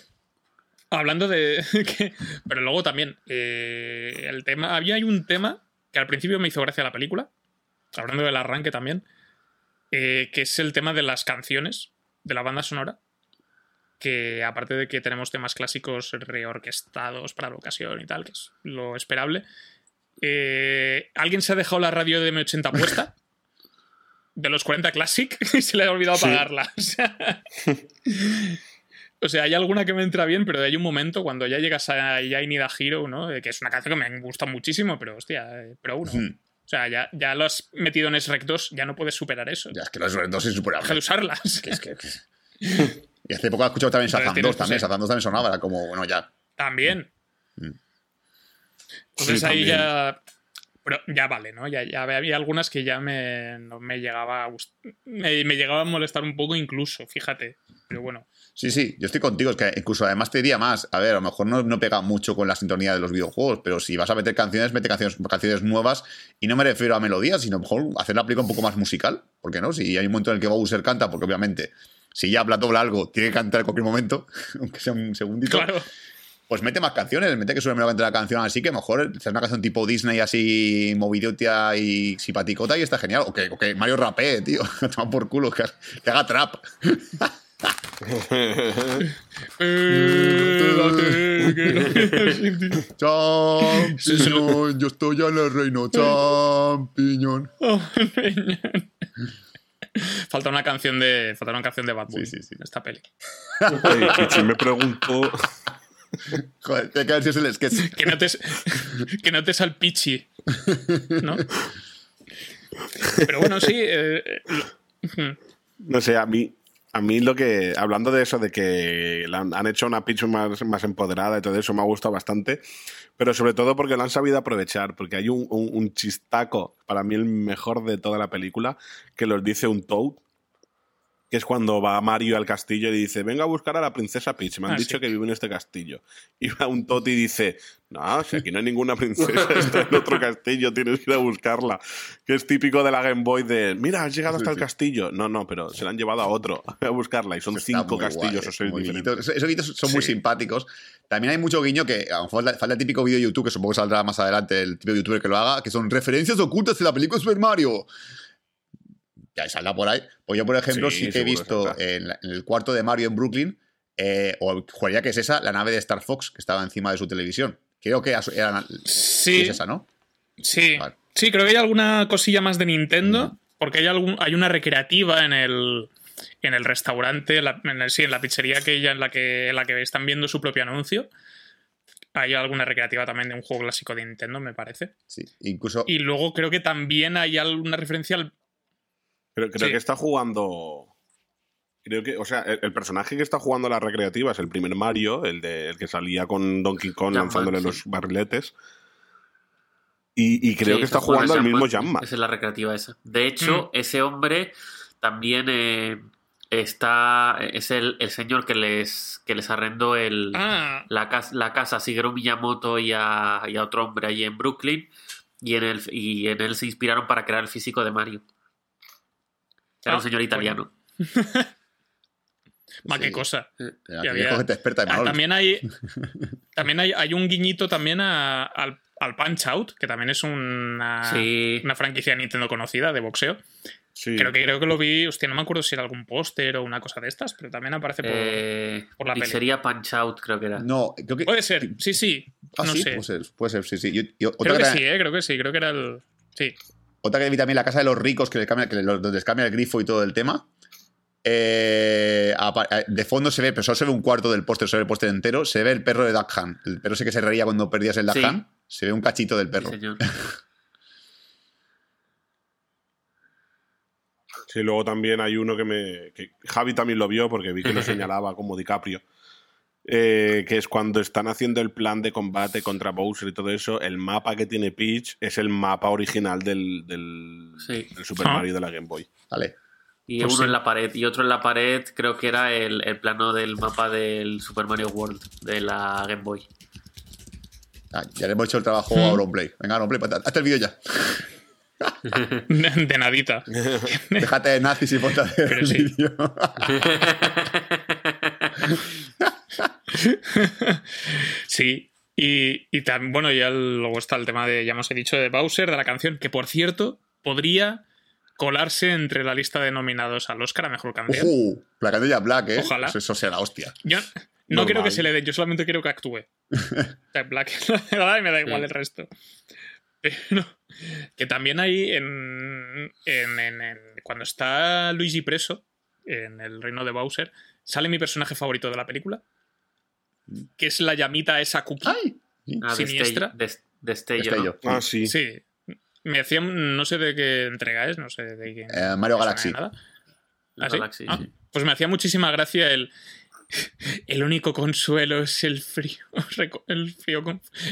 Speaker 3: Hablando de. que- pero luego también. eh, el tema. Había hay un tema que al principio me hizo gracia la película. Hablando del arranque también. eh, que es el tema de las canciones. De la banda sonora. Que aparte de que tenemos temas clásicos reorquestados para la ocasión y tal, que es lo esperable. Eh, ¿Alguien se ha dejado la radio de M80 puesta? De los 40 Classic y se le ha olvidado
Speaker 5: Sí.
Speaker 3: apagarla. O sea, o sea, hay alguna que me entra bien, pero hay un momento cuando ya llegas a Ya I Need a Hero, ¿no? Eh, Que es una canción que me gusta muchísimo, pero hostia, eh, pero uno.
Speaker 6: Ujú.
Speaker 3: O sea, ya, ya lo has metido en S-Rec 2, ya no puedes superar eso.
Speaker 6: Ya, es que los dos es
Speaker 3: Deja de
Speaker 6: insuperable.
Speaker 3: usarlas.
Speaker 6: Que es que- que- Y hace poco he escuchado también Shazam
Speaker 3: tienes
Speaker 6: 2
Speaker 3: que
Speaker 6: también. Shazam 2 también sonaba, era como, bueno, ya.
Speaker 3: También.
Speaker 6: Mm.
Speaker 3: Entonces
Speaker 5: Sí,
Speaker 3: ahí
Speaker 5: también.
Speaker 3: ya. Pero ya vale, ¿no? Ya, ya había algunas que ya me, no me llegaba a me, me llegaba a molestar un poco incluso, fíjate. Pero bueno.
Speaker 6: Sí, sí, yo estoy contigo. Es que incluso además te diría más. A ver, a lo mejor no, no pega mucho con la sintonía de los videojuegos, pero si vas a meter canciones, mete canciones, canciones nuevas. Y no me refiero a melodías, sino a lo mejor hacer la película un poco más musical. ¿Por qué no? Si hay un momento en el que Bowser canta, porque obviamente si ya habla dobla algo, tiene que cantar en cualquier momento, aunque sea un segundito.
Speaker 3: Claro.
Speaker 6: Pues mete más canciones, mete que suene meramente la canción así, que mejor hacer una canción tipo Disney así movidotia y simpaticota y está genial. O que, o que Mario rapee, tío. Toma por culo, que, que haga trap.
Speaker 3: Que no-
Speaker 6: Champiñón, yo estoy en el reino. Champiñón.
Speaker 3: Oh, Falta una canción de. Falta una canción de Bad Bunny
Speaker 6: Sí, sí, sí.
Speaker 3: en esta peli.
Speaker 5: Pichi me preguntó.
Speaker 6: Joder, que ver si es el sketch.
Speaker 3: Que no te, que no te salpichi. ¿No? Pero bueno, sí. eh, lo-
Speaker 5: No sé, a mí, a mí lo que. Hablando de eso, de que han, han hecho una pitch más, más empoderada y todo eso, me ha gustado bastante. Pero sobre todo porque lo han sabido aprovechar. Porque hay un, un- un chistaco, para mí el mejor de toda la película, que los dice un Toad. Que es cuando va Mario al castillo y dice: Venga a buscar a la princesa Peach. Me han
Speaker 3: Ah,
Speaker 5: dicho
Speaker 3: sí.
Speaker 5: que vive en este castillo. Y va un Toad y dice: No, si aquí no hay ninguna princesa, está en otro castillo, tienes que ir a buscarla. Que es típico de la Game Boy de: Mira, has llegado hasta
Speaker 6: Sí,
Speaker 5: el
Speaker 6: sí.
Speaker 5: castillo. No, no, pero se la han llevado a otro a buscarla. Y son
Speaker 6: Está
Speaker 5: cinco castillos
Speaker 6: guay,
Speaker 5: o seis diferentes.
Speaker 6: Esos, guiñitos son muy simpáticos. También hay mucho guiño que a lo mejor falta el típico vídeo de YouTube, que supongo que saldrá más adelante el típico youtuber que lo haga, que son referencias ocultas de la película Super Mario. Ya saldrá por ahí. Pues yo, por ejemplo, sí,
Speaker 5: Sí,
Speaker 6: que he visto en, la- en el cuarto de Mario en Brooklyn, eh, o juraría que es esa, la nave de Star Fox que estaba encima de su televisión. Creo que era,
Speaker 3: Sí.
Speaker 6: es esa, ¿no?
Speaker 3: Sí,
Speaker 6: Vale.
Speaker 3: sí, creo que hay alguna cosilla más de Nintendo, porque hay algún, hay una recreativa en el en el restaurante, la- en el, sí, en la pizzería que ella en la que en la que están viendo su propio anuncio. Hay alguna recreativa también de un juego clásico de Nintendo, me parece.
Speaker 6: Sí. Incluso.
Speaker 3: Y luego creo que también hay alguna referencia al.
Speaker 5: Pero creo
Speaker 3: Sí.
Speaker 5: que está jugando. Creo que, o sea, el, el personaje que está jugando la recreativa es el primer Mario, el, de, el que salía con Donkey Kong lanzándole
Speaker 2: sí.
Speaker 5: los barriletes. Y, y creo
Speaker 2: Sí,
Speaker 5: que está jugando al mismo. Jamma.
Speaker 2: Esa es la recreativa esa. De hecho,
Speaker 3: Mm.
Speaker 2: ese hombre también eh, está. Es el, el señor que les, que les arrendó el,
Speaker 3: Ah,
Speaker 2: la, casa, la casa a Shigeru Miyamoto y a, y a otro hombre allí en Brooklyn. Y en, él, y en él se inspiraron para crear el físico de Mario. Era
Speaker 3: Ah,
Speaker 2: un señor italiano.
Speaker 3: ma, qué
Speaker 6: Sí.
Speaker 3: cosa.
Speaker 6: Aquí
Speaker 3: y había-
Speaker 6: gente experta de
Speaker 3: Ah, también hay. También hay, hay un guiñito también a- al, al Punch Out, que también es una,
Speaker 2: Sí.
Speaker 3: una franquicia de Nintendo conocida de boxeo.
Speaker 5: Sí.
Speaker 3: Creo que creo que lo vi, hostia, no me acuerdo si era algún póster o una cosa de estas, pero también aparece por.
Speaker 2: Eh,
Speaker 3: por la peli.
Speaker 2: pizzería Punch Out, creo que era.
Speaker 6: No, creo que.
Speaker 3: Puede ser, sí, sí.
Speaker 6: Ah,
Speaker 3: no
Speaker 6: sí,
Speaker 3: sé.
Speaker 6: puede ser, puede ser, sí, sí. Yo- yo- otra,
Speaker 3: Creo que
Speaker 6: que,
Speaker 3: sí, eh, creo que sí, creo que era el. Sí.
Speaker 6: Otra que vi también, la casa de los ricos, que, le cambia, que les cambia el grifo y todo el tema. Eh, eh, de fondo se ve, pero solo se ve un cuarto del póster, se ve el póster entero. Se ve el perro de Duck Hunt. El perro ese que se reía cuando perdías el Duck
Speaker 2: Sí.
Speaker 6: Hunt. Se ve un cachito del
Speaker 2: Sí,
Speaker 6: perro.
Speaker 2: señor.
Speaker 5: Sí, luego también hay uno que me. que Javi también lo vio porque vi que lo señalaba como DiCaprio. Eh, que es cuando están haciendo el plan de combate contra Bowser y todo eso, el mapa que tiene Peach es el mapa original del, del,
Speaker 2: Sí.
Speaker 5: del Super
Speaker 3: Ah.
Speaker 5: Mario de la Game Boy.
Speaker 6: Vale.
Speaker 2: Y
Speaker 3: Pues
Speaker 2: uno
Speaker 3: sí.
Speaker 2: en la pared. Y otro en la pared, creo que era el, el plano del mapa del Super Mario World de la Game Boy.
Speaker 6: Ah, ya le hemos hecho el trabajo
Speaker 3: Mm.
Speaker 6: a Auronplay. Venga, Auronplay, pa- hazte el vídeo ya.
Speaker 3: De nadita.
Speaker 6: Déjate de nazis y ponte a hacer
Speaker 3: Pero
Speaker 6: el
Speaker 3: sí.
Speaker 6: vídeo.
Speaker 3: Sí. Y, y también, bueno, ya luego está el tema de, ya hemos dicho, de Bowser, de la canción, que por cierto, podría colarse entre la lista de nominados al Oscar a Mejor Canción.
Speaker 6: Ujú, la Black, ¿eh?
Speaker 3: Ojalá.
Speaker 6: Pues eso sea la hostia.
Speaker 3: Yo no quiero que se le dé, yo solamente quiero que actúe. Black, me da igual
Speaker 2: Sí.
Speaker 3: el resto. Pero que también hay en, en- en- en- cuando está Luigi preso en el reino de Bowser, sale mi personaje favorito de la película, que es la llamita esa cookie.
Speaker 6: ¡Ay!
Speaker 2: Ah,
Speaker 3: Siniestra.
Speaker 2: destello. des- destello, ¿no?
Speaker 6: Destello.
Speaker 5: Ah, sí.
Speaker 3: Sí. Me hacía, no sé de qué entrega es, no sé de qué.
Speaker 6: Eh, Mario Galaxy.
Speaker 3: nada. ¿Ah, sí?
Speaker 2: Galaxy,
Speaker 3: Ah,
Speaker 2: sí.
Speaker 3: Pues me hacía muchísima gracia el. El único consuelo es el frío. El frío,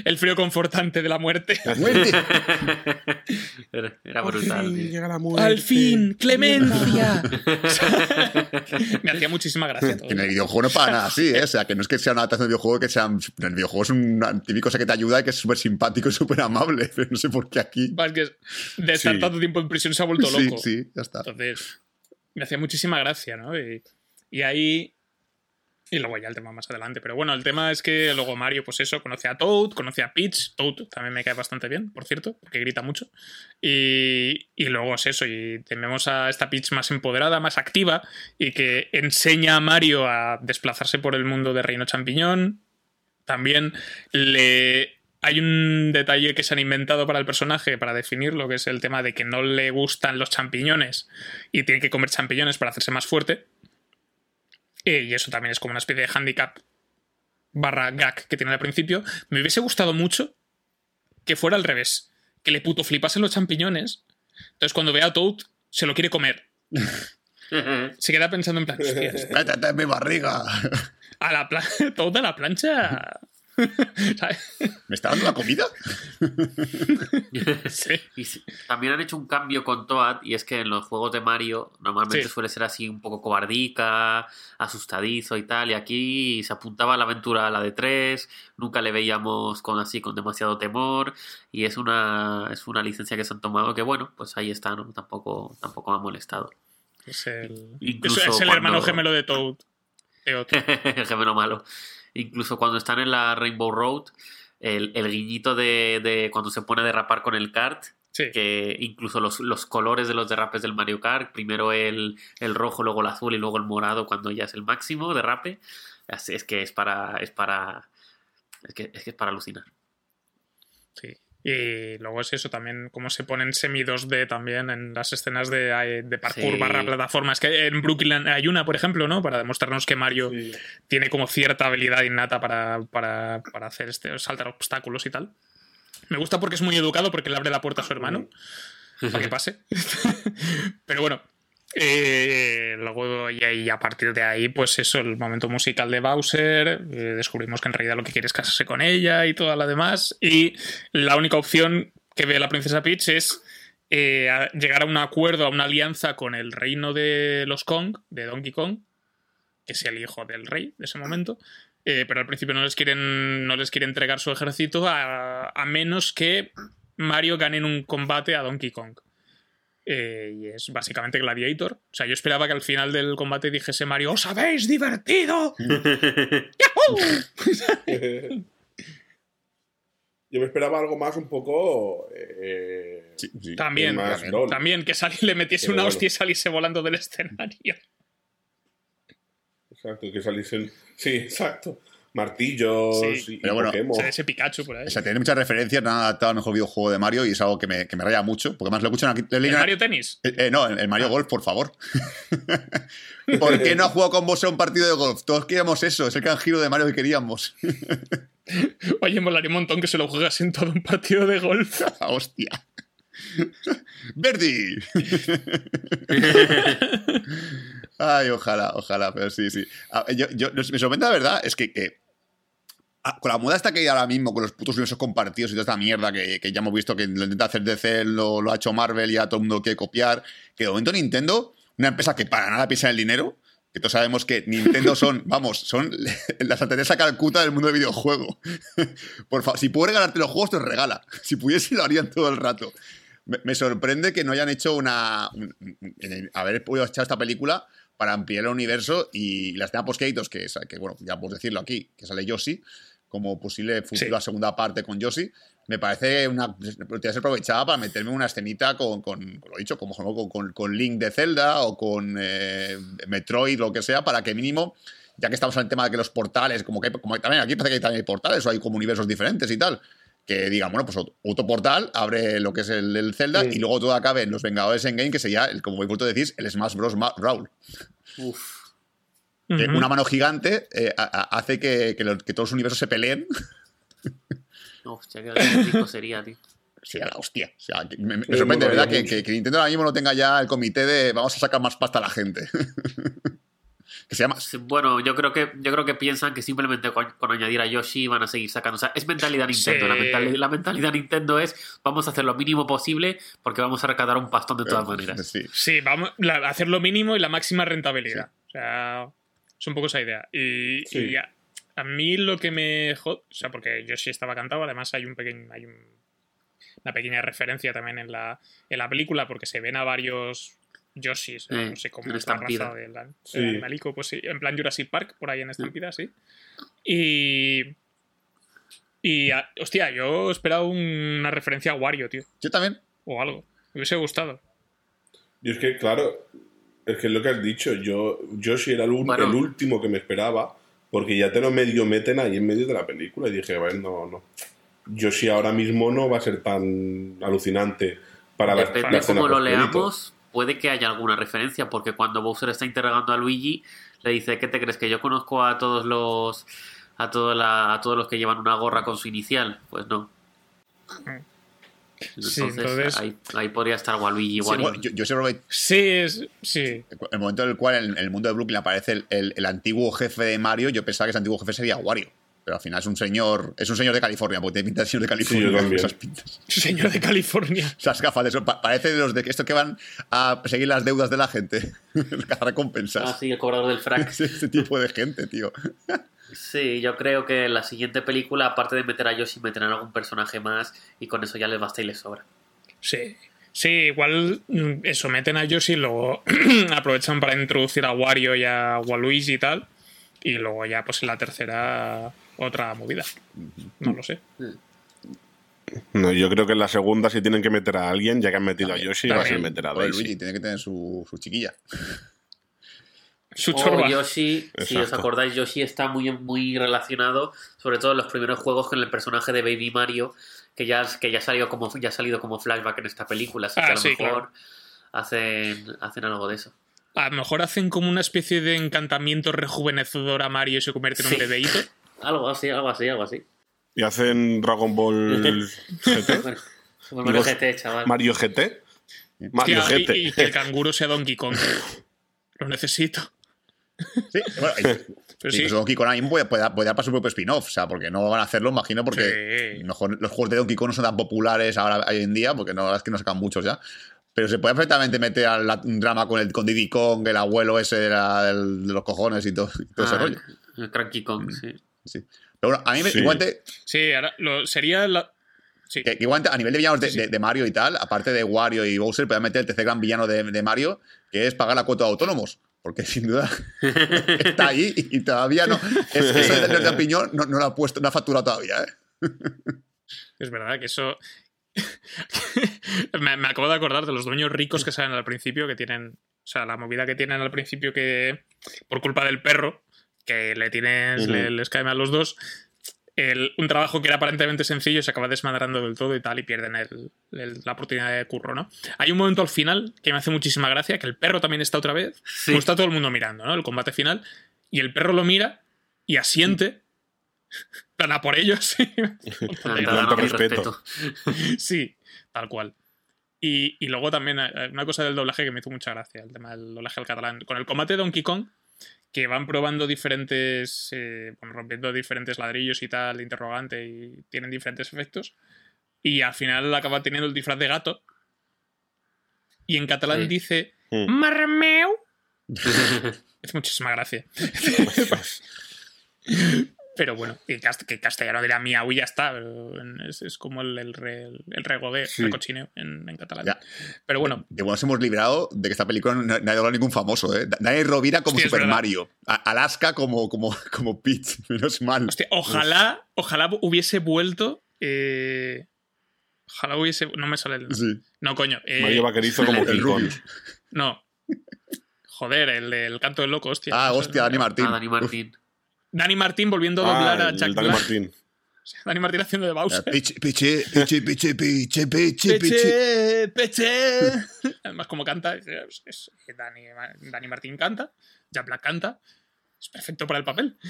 Speaker 3: el frío confortante de la muerte.
Speaker 6: ¡Muerte!
Speaker 2: era, era brutal. tío.
Speaker 5: llega la muerte.
Speaker 3: ¡Al fin! ¡Clemencia! me hacía muchísima gracia todo.
Speaker 6: Que en el videojuego no es para nada así, ¿eh? O sea, que no es que sea una adaptación del videojuego, que sea. En el videojuego es una típica cosa que te ayuda y que es súper simpático y súper amable. Pero no sé por qué aquí.
Speaker 3: Más que de estar
Speaker 5: Sí.
Speaker 3: tanto tiempo en prisión se ha vuelto
Speaker 6: Sí,
Speaker 3: loco.
Speaker 6: sí, ya está.
Speaker 3: Entonces, me hacía muchísima gracia, ¿no? Y, y ahí. Y luego ya el tema más adelante. Pero bueno, el tema es que luego Mario, pues eso, conoce a Toad, conoce a Peach. Toad también me cae bastante bien, por cierto, porque grita mucho. Y, y luego es eso, y tenemos a esta Peach más empoderada, más activa, y que enseña a Mario a desplazarse por el mundo de Reino Champiñón. También le. Hay un detalle que se han inventado para el personaje, para definirlo, que es el tema de que no le gustan los champiñones y tiene que comer champiñones para hacerse más fuerte. Eh, y eso también es como una especie de handicap barra gag que tiene al principio. Me hubiese gustado mucho que fuera al revés. Que le puto flipasen los champiñones. Entonces cuando ve a Toad, se lo quiere comer. Se queda pensando en plan, hostia,
Speaker 6: ¡Métete en mi barriga!
Speaker 3: a la Toad a la plancha.
Speaker 6: ¿Me está dando la comida?
Speaker 3: Sí.
Speaker 2: Y también han hecho un cambio con Toad y es que en los juegos de Mario normalmente
Speaker 3: Sí.
Speaker 2: suele ser así un poco cobardica, asustadizo y tal, y aquí se apuntaba a la aventura a la de tres, nunca le veíamos con así con demasiado temor y es una es una licencia que se han tomado que bueno, pues ahí está, ¿no? Tampoco tampoco me ha molestado.
Speaker 3: Es el,
Speaker 2: Incluso
Speaker 3: es, es el
Speaker 2: cuando-
Speaker 3: hermano gemelo de Toad. De otro.
Speaker 2: el gemelo malo. Incluso cuando están en la Rainbow Road, el, el guiñito de, de cuando se pone a derrapar con el kart,
Speaker 3: Sí.
Speaker 2: que incluso los, los colores de los derrapes del Mario Kart, primero el, el rojo, luego el azul y luego el morado cuando ya es el máximo derrape, es, es que es para es para es que, es que es para alucinar.
Speaker 3: Sí. Y luego es eso también, como se ponen semi 2D también en las escenas de, de parkour
Speaker 2: Sí.
Speaker 3: barra plataformas. Que en Brooklyn hay una, por ejemplo, ¿no? Para demostrarnos que Mario
Speaker 5: Sí.
Speaker 3: tiene como cierta habilidad innata para, para, para hacer este, saltar obstáculos y tal. Me gusta porque es muy educado, porque le abre la puerta a su hermano para que pase. Pero bueno. Eh, luego, y, a partir de ahí, pues eso, el momento musical de Bowser. eh, descubrimos que en realidad lo que quiere es casarse con ella y toda la demás. Y la única opción que ve la princesa Peach es eh, llegar a un acuerdo, a una alianza con el reino de los Kong, de Donkey Kong, que es el hijo del rey de ese momento. eh, pero al principio no les quieren, no les quiere entregar su ejército a menos que Mario gane en un combate a Donkey Kong. Eh, y es básicamente Gladiator. O sea, yo esperaba que al final del combate dijese Mario, ¡Os habéis divertido!
Speaker 5: Yo me esperaba algo más un poco. eh,
Speaker 6: Sí, sí.
Speaker 3: También,
Speaker 5: más
Speaker 6: también.
Speaker 3: Que le metiese
Speaker 5: Pero
Speaker 3: una
Speaker 5: bueno.
Speaker 3: hostia y saliese volando del escenario.
Speaker 5: Exacto, que saliesen. Sí, exacto. Martillos
Speaker 3: Sí.
Speaker 5: y, y
Speaker 6: Pero bueno,
Speaker 3: ese Pikachu por ahí.
Speaker 6: O sea, tiene muchas referencias, nada adaptado al mejor videojuego de Mario y es algo que me, que me raya mucho. Porque además lo escuchan aquí. le
Speaker 3: ¿El Mario Tennis?
Speaker 6: Eh, eh, no, el, el Mario Golf, por favor. ¿Por qué no ha jugado con vos a un partido de golf? Todos queríamos eso, es el gran giro de Mario que queríamos.
Speaker 3: Oye, molaría un montón que se lo juegas en todo un partido de golf.
Speaker 6: Ah, ¡Hostia! ¡Verdi! Ay, ojalá, ojalá, pero sí, sí. Ah, yo- yo- me sorprende la verdad, es que, que Ah, Con la moda esta que hay ahora mismo, con los putos universos compartidos y toda esta mierda que, que ya hemos visto que lo intenta hacer DC, lo, lo ha hecho Marvel y a todo el mundo quiere copiar, que de momento Nintendo, una empresa que para nada piensa en el dinero, que todos sabemos que Nintendo son, vamos, son la Santa Teresa Calcuta del mundo del videojuego. Por favor, si puedo regalarte los juegos, te los regala. Si pudiese, lo harían todo el rato. Me, me sorprende que no hayan hecho una. un- un- haber podido echar esta película para ampliar el universo y la escena post que, es- que, bueno, ya por decirlo aquí, que sale Yoshi, como posible futura segunda parte con Yoshi, me parece una. Podría ser aprovechada para meterme una escenita con, con, con lo dicho, como con, con- con Link de Zelda o con eh, Metroid, lo que sea, para que mínimo. Ya que estamos en el tema de que los portales, como que como también aquí parece que también hay portales o hay como universos diferentes y tal, que digan, bueno, pues otro portal abre lo que es el, el Zelda
Speaker 5: Sí.
Speaker 6: y luego todo acabe en los Vengadores en Game, que sería, como vosotros decís, el Smash Bros. Ma-.
Speaker 2: Uf.
Speaker 3: Ujú.
Speaker 6: Una mano gigante eh, a- a- hace que, que los- que todos los universos se peleen.
Speaker 2: Hostia, qué rico sería, tío.
Speaker 6: Sería la hostia. O sea, me, me
Speaker 5: Sí,
Speaker 6: sorprende, ¿verdad? Que,
Speaker 5: mucho.
Speaker 6: que- que Nintendo ahora mismo no tenga ya el comité de vamos a sacar más pasta a la gente. que se llama.
Speaker 2: Sí, Bueno, yo creo que yo creo que piensan que simplemente con, con añadir a Yoshi van a seguir sacando. O sea, es mentalidad Nintendo.
Speaker 3: Sí.
Speaker 2: La, mentalidad, la mentalidad Nintendo es vamos a hacer lo mínimo posible porque vamos a recaudar un pastón de todas maneras.
Speaker 6: Sí.
Speaker 3: Sí, vamos a hacer lo mínimo y la máxima rentabilidad. O sea, es un poco esa idea. Y,
Speaker 5: Sí.
Speaker 3: y a, a mí lo que me jode, o sea, porque Yoshi estaba cantado, además hay un pequeño, hay un- una pequeña referencia también en la, en la película, porque se ven a varios Yoshis,
Speaker 2: Eh,
Speaker 3: no sé cómo
Speaker 2: en
Speaker 3: es la raza del,
Speaker 5: Sí.
Speaker 3: animalico, pues sí, en plan Jurassic Park, por ahí en Estampida, sí. Y. Y, a- hostia, yo esperaba una referencia a Wario, tío,
Speaker 6: Yo también.
Speaker 3: o algo. Me hubiese gustado.
Speaker 5: Y es que, claro, es que es lo que has dicho, yo, yo sí era el, un-
Speaker 2: Bueno.
Speaker 5: el último que me esperaba, porque ya te lo medio meten ahí en medio de la película. Y dije, bueno, no, no. Yoshi ahora mismo no va a ser tan alucinante para la, la
Speaker 2: cómo lo leamos, puede que haya alguna referencia, porque cuando Bowser está interrogando a Luigi, le dice, ¿qué te crees? ¿Que yo conozco a todos los a, toda la- a todos los que llevan una gorra con su inicial? Pues no.
Speaker 3: Sí,
Speaker 2: Entonces, Ahí, ahí podría estar Waluigi y
Speaker 6: Sí, bueno, yo, yo siempre
Speaker 3: Sí, es, sí.
Speaker 6: el momento en el cual en el mundo de Brooklyn aparece el, el- el antiguo jefe de Mario, yo pensaba que ese antiguo jefe sería Wario. Pero al final es un señor, es un señor de California, porque tiene pinta de señor de California.
Speaker 5: también.
Speaker 6: esas pintas.
Speaker 3: Señor de California.
Speaker 6: Esas gafas de eso, pa- parece de los de estos que van a seguir las deudas de la gente. Cazar recompensas.
Speaker 2: Ah, sí, el cobrador del frac.
Speaker 6: Ese, ese tipo de gente, tío.
Speaker 2: Sí, yo creo que la siguiente película, aparte de meter a Yoshi, meterán algún personaje más y con eso ya les basta y les sobra.
Speaker 3: Sí. Sí, igual mm, eso, meten a Yoshi y luego aprovechan para introducir a Wario y a Waluigi y tal. Y luego ya, pues en la tercera, otra movida. No lo sé.
Speaker 5: No, yo creo que en la segunda, si tienen que meter a alguien, ya que han metido a Yoshi, va a ser meter a Daisy.
Speaker 6: Luigi tiene que tener su, su chiquilla.
Speaker 3: Su
Speaker 2: O
Speaker 3: chorba.
Speaker 2: Yoshi, si os acordáis, Yoshi está muy, muy relacionado, sobre todo en los primeros juegos, con el personaje de Baby Mario, que ya, que ya, ha, salido como, ya ha salido como flashback en esta película, así
Speaker 3: Ah,
Speaker 2: que a lo
Speaker 3: sí,
Speaker 2: mejor
Speaker 3: claro.
Speaker 2: hacen, hacen algo de eso.
Speaker 3: A lo mejor hacen como una especie de encantamiento rejuvenecedor a Mario y se convierte en
Speaker 2: Sí.
Speaker 3: un bebeíto.
Speaker 2: Algo así, algo así, algo así.
Speaker 5: Y hacen Dragon Ball GT,
Speaker 2: Bueno, Mario GT, chaval.
Speaker 5: Mario GT, Mario
Speaker 3: Hostia,
Speaker 5: GT.
Speaker 3: y, y que el canguro sea Donkey Kong. Lo necesito.
Speaker 6: Sí, bueno, y-
Speaker 3: Pero
Speaker 6: y
Speaker 3: sí.
Speaker 6: pues Donkey Kong mismo puede, puede, dar- puede dar para su propio spin-off, o sea, porque no van a hacerlo, imagino, porque
Speaker 3: Sí.
Speaker 6: mejor los juegos de Donkey Kong no son tan populares ahora hoy en día, porque no, la verdad es que no sacan muchos ya. Pero se puede perfectamente meter a la- un drama con, el, con Diddy Kong, el abuelo ese de, la- del- de los cojones y todo, y todo ese
Speaker 2: Ah,
Speaker 6: rollo.
Speaker 2: el Cranky Kong, sí.
Speaker 6: Sí. Pero bueno, a mí me-
Speaker 5: Sí.
Speaker 6: igualmente,
Speaker 3: Sí, ahora lo, sería la. Sí.
Speaker 6: que, que igualmente a nivel de villanos de, de- de Mario y tal, aparte de Wario y Bowser, pueden meter el tercer gran villano de, de Mario, que es pagar la cuota de autónomos. Porque sin duda está ahí y, todavía no. Es, eso de, de opinión no, no lo ha puesto, no ha facturado todavía, ¿eh?
Speaker 3: Es verdad que eso. me, me acabo de acordar de los dueños ricos que salen al principio, que tienen. O sea, la movida que tienen al principio que. Por culpa del perro, que le tienes. Le- les cae mal los dos. El- un trabajo que era aparentemente sencillo se acaba desmadrando del todo y tal, y pierden el- el- la oportunidad de curro, ¿no? Hay un momento al final que me hace muchísima gracia, que el perro también está otra vez.
Speaker 2: Sí.
Speaker 3: Como está todo el mundo mirando, ¿no? El combate final. Y el perro lo mira y asiente. Plan a por ellos. sí.
Speaker 2: Mi
Speaker 5: respeto.
Speaker 3: Sí, tal cual. Y, y luego también eh, una cosa del doblaje que me hizo mucha gracia, el tema del doblaje al catalán. Con el combate de Donkey Kong, que van probando diferentes, eh, bueno, rompiendo diferentes ladrillos y tal, interrogante, y tienen diferentes efectos. Y al final acaba teniendo el disfraz de gato. Y en catalán
Speaker 2: Sí.
Speaker 3: dice
Speaker 5: Mm.
Speaker 3: Marmeu. Es muchísima gracia. pero bueno, que, cast- que castellano dirá miau y ya está. Es, es como el, el, re- el regodeo,
Speaker 5: Sí.
Speaker 3: el cochineo en, en catalán.
Speaker 6: Ya.
Speaker 3: Pero bueno,
Speaker 6: Que bueno, nos hemos librado de que esta película no, no ha hablado ningún famoso, ¿eh? Daniel Rovira como
Speaker 3: Hostia,
Speaker 6: Super. Mario. A- Alaska como, como, como Peach. Menos mal.
Speaker 3: hostia, ojalá, ojalá hubiese vuelto. eh, ojalá hubiese. No me sale el.
Speaker 6: Sí.
Speaker 3: No, coño. eh,
Speaker 5: Mario Vaquerizo como
Speaker 6: el. Rubius.
Speaker 3: no. Joder, el del canto del loco, hostia.
Speaker 6: Ah, hostia, Dani Martín.
Speaker 2: Ah, Dani Martín.
Speaker 3: Dani Martín volviendo a
Speaker 5: Ah,
Speaker 3: doblar a Jack
Speaker 5: Dani
Speaker 3: Black.
Speaker 5: Martín.
Speaker 3: Dani Martín haciendo de Bowser.
Speaker 6: Piche, piche, piche, piche, piche, piche, piche.
Speaker 3: Además, como canta, es, es- Dani, Dani Martín canta, Jack Black canta. Es perfecto para el papel.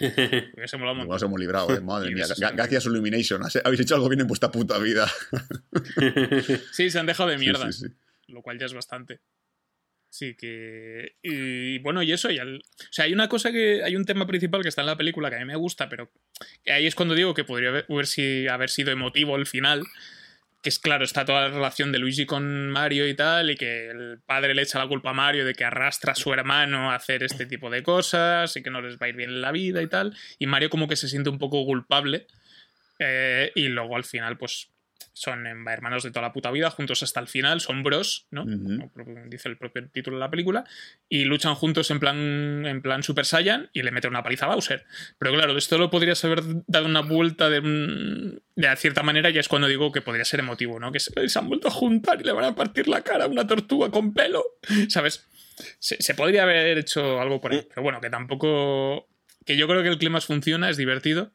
Speaker 3: Hubiese molado un
Speaker 6: hemos librado, eh, madre mía. Gracias Illumination. Habéis hecho algo bien en vuestra puta vida.
Speaker 3: Sí, se han dejado de
Speaker 6: Sí,
Speaker 3: mierda,
Speaker 6: sí, sí.
Speaker 3: lo cual ya es bastante. Sí, que. Y bueno, y eso, y al- o sea, hay una cosa que. Hay un tema principal que está en la película que a mí me gusta, pero ahí es cuando digo que podría haber, haber sido emotivo el final. Que es claro, está toda la relación de Luigi con Mario y tal, y que el padre le echa la culpa a Mario de que arrastra a su hermano a hacer este tipo de cosas y que no les va a ir bien en la vida y tal. Y Mario como que se siente un poco culpable. eh, y luego al final, pues son hermanos de toda la puta vida, juntos hasta el final, son bros, ¿no? Como dice el propio título de la película, y luchan juntos en plan, en plan Super Saiyan y le meten una paliza a Bowser. Pero claro, esto lo podrías haber dado una vuelta de, de cierta manera, y es cuando digo que podría ser emotivo, ¿no? Que se, se han vuelto a juntar y le van a partir la cara a una tortuga con pelo, ¿sabes? Se, se podría haber hecho algo por ahí, pero bueno, que tampoco. Que yo creo que el clima funciona, es divertido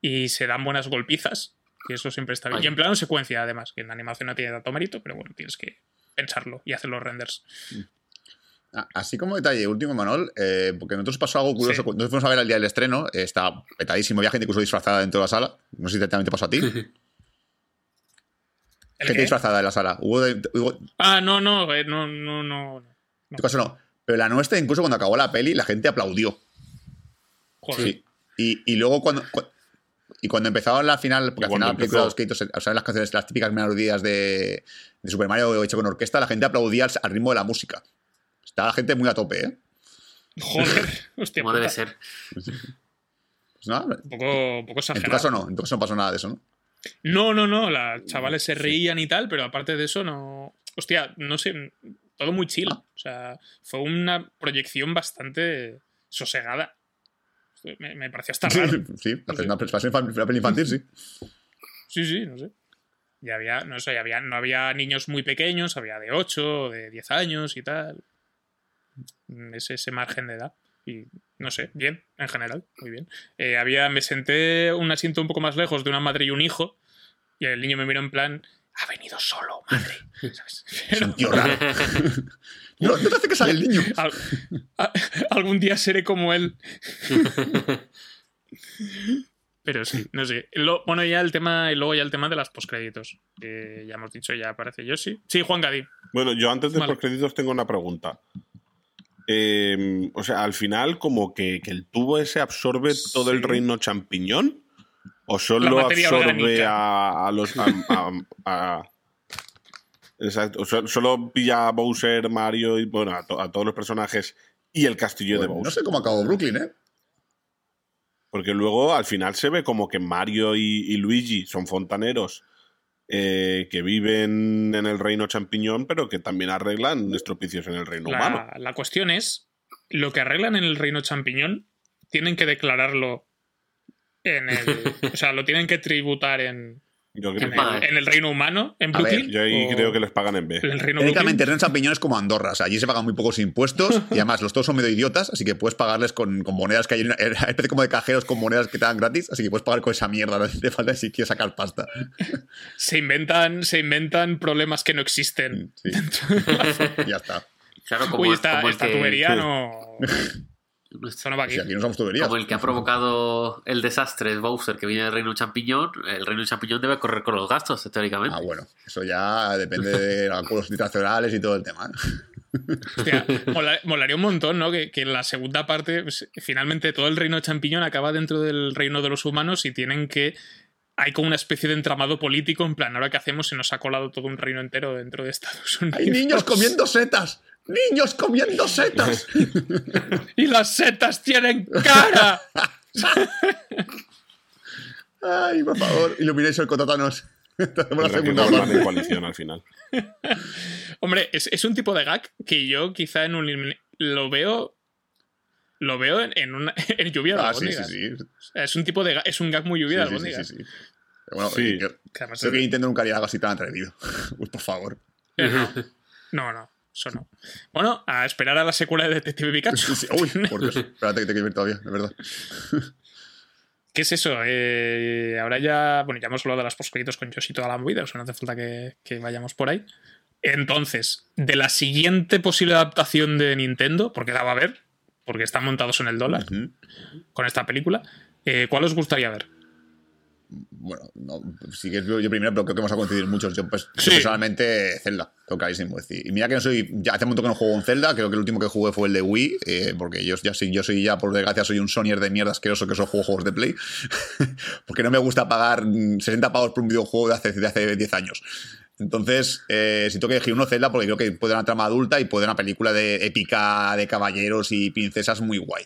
Speaker 3: y se dan buenas golpizas. Y eso siempre está bien.
Speaker 2: Ay.
Speaker 3: Y en plano secuencia, además, que en animación no tiene tanto mérito, pero bueno, tienes que pensarlo y hacer los renders.
Speaker 6: Ah, Así como detalle último, Manol, eh, porque nosotros pasó algo curioso.
Speaker 3: Sí.
Speaker 6: Cuando fuimos a ver el día del estreno, eh, estaba petadísimo. Había gente incluso disfrazada dentro de la sala. No sé si también te pasó a ti.
Speaker 3: ¿El
Speaker 6: gente
Speaker 3: qué?
Speaker 6: disfrazada en la sala. Hubo, de- hubo- en
Speaker 3: Ah, no, no, eh, no, no, no. no.
Speaker 6: tu caso no. Pero la nuestra, incluso cuando acabó la peli, la gente aplaudió.
Speaker 3: Joder.
Speaker 6: Sí. Y, y luego cuando. cu- Y cuando empezaron la final, porque al final la película de
Speaker 5: empezó.
Speaker 6: los créditos, o sea, las canciones, las típicas melodías de, de Super Mario hecho con orquesta, la gente aplaudía al, al ritmo de la música. Estaba la gente muy a tope, ¿eh?
Speaker 3: Joder. Hostia,
Speaker 2: Como debe ser.
Speaker 6: Pues nada,
Speaker 3: Un poco, un poco
Speaker 6: en tu caso no, en tu caso no pasó nada de eso, ¿no?
Speaker 3: No, no, no. Las chavales se reían y tal, pero aparte de eso, no. Hostia, no sé. Todo muy chill.
Speaker 6: Ah.
Speaker 3: O sea, fue una proyección bastante sosegada. Me, me pareció hasta raro.
Speaker 6: sí, una, una peli infantil, sí.
Speaker 3: Sí, sí, no sé. Y había, no sé, había, no había niños muy pequeños, había de 8, de 10 años y tal. Ese, ese margen de edad. Y no sé, bien, en general, muy bien. Eh, había, me senté un asiento un poco más lejos de una madre y un hijo, y el niño me miró en plan, ha venido solo, madre. ¿Sabes?
Speaker 6: Es
Speaker 3: Pero-.
Speaker 6: no, no te hace que sale el niño.
Speaker 3: Al- a- algún día seré como él. Pero sí, no sé. Lo- bueno, ya el tema, y luego ya el tema de las postcréditos. que ya hemos dicho, ya aparece Yoshi. Sí, Juan Gadí.
Speaker 5: Bueno, yo antes de
Speaker 3: Vale.
Speaker 5: los créditos tengo una pregunta. Eh, o sea, al final, como que, que el tubo ese absorbe todo el
Speaker 3: Sí.
Speaker 5: reino champiñón. ¿O solo absorbe a, a los. a- a- a- exacto. solo pilla a Bowser, Mario y bueno, a, to- a todos los personajes y el castillo de Bowser.
Speaker 6: no sé cómo acabó Brooklyn, ¿eh?
Speaker 5: Porque luego al final se ve como que Mario y, y Luigi son fontaneros eh, que viven en el reino champiñón, pero que también arreglan estropicios en el reino humano.
Speaker 3: La, la cuestión es, lo que arreglan en el reino champiñón, tienen que declararlo en el... o sea, lo tienen que tributar en,
Speaker 5: Yo creo,
Speaker 3: en, el, en el reino humano, en
Speaker 6: ver,
Speaker 3: Brooklyn.
Speaker 5: yo ahí
Speaker 3: o
Speaker 5: creo que les pagan en B.
Speaker 3: En el reino
Speaker 6: Técnicamente. Reino Champiñón es como Andorra. O sea, allí se pagan muy pocos impuestos y además los todos son medio idiotas, así que puedes pagarles con, con monedas que hay. en- Hay especie como de cajeros con monedas que te dan gratis, así que puedes pagar con esa mierda. No te falta si quieres sacar pasta.
Speaker 3: Se inventan, se inventan problemas que no existen.
Speaker 6: Sí, ya está.
Speaker 2: Claro, como,
Speaker 3: Uy, esta,
Speaker 2: como el
Speaker 3: esta
Speaker 2: que,
Speaker 3: tubería
Speaker 5: sí.
Speaker 3: no. Esto no va aquí.
Speaker 6: Si aquí no somos tuberías.
Speaker 2: como el que ha provocado el desastre es Bowser, que viene del reino champiñón, el reino champiñón debe correr con los gastos, teóricamente.
Speaker 6: Ah, bueno, eso ya depende de los acuerdos internacionales y todo el tema. ¿eh?
Speaker 3: Hostia, mola- molaría un montón, ¿no? Que, que en la segunda parte, pues, finalmente todo el reino champiñón acaba dentro del reino de los humanos y tienen que. Hay como una especie de entramado político, en plan, ¿ahora qué hacemos? Se nos ha colado todo un reino entero dentro de Estados Unidos.
Speaker 6: ¡Hay niños comiendo setas! ¡Niños comiendo setas!
Speaker 3: ¡Y las setas tienen cara!
Speaker 6: ¡Ay, por favor! Contra Thanos. Hacemos la segunda parte.
Speaker 5: coalición al final.
Speaker 3: Hombre, es, es un tipo de gag que yo quizá en un. Lo veo. Lo veo en, en una, en lluvia de
Speaker 6: Ah, sí, sí, sí.
Speaker 3: Es un tipo de. Es un gag muy lluvia de
Speaker 6: Sí, sí, sí, sí, sí. Bueno,
Speaker 5: Sí.
Speaker 6: que- creo que Nintendo nunca haría algo así tan atrevido. Uy, por favor.
Speaker 3: Eh, no. no, no, eso no. Bueno, a esperar a la secuela de Detective Pikachu.
Speaker 6: Sí, sí. Uy, por Dios. Espérate que te quiero ver todavía, de verdad.
Speaker 3: ¿Qué es eso? Eh, ahora ya, bueno, ya hemos hablado de las postcréditos con Yoshi y toda la movida, o sea, no hace falta que, que vayamos por ahí. Entonces, de la siguiente posible adaptación de Nintendo, porque la va a haber, porque están montados en el dólar con esta película, eh, ¿cuál os gustaría ver?
Speaker 6: Bueno, no, sí que yo, yo primero, pero creo que vamos a coincidir muchos. Yo, pues,
Speaker 3: Sí.
Speaker 6: personalmente, Zelda, tengo clarísimo. Es decir, y mira que no soy. Ya hace montón que no juego en Zelda, creo que el último que jugué fue el de Wii, eh, porque yo ya soy, yo soy ya, por desgracia, soy un Sonyer de mierda asqueroso que solo juego juegos de Play. porque no me gusta pagar mm, 60 pavos por un videojuego de hace, de hace 10 años. Entonces, eh, si tengo que elegir uno, Zelda, porque creo que puede una trama adulta y puede una película de épica de caballeros y princesas muy guay.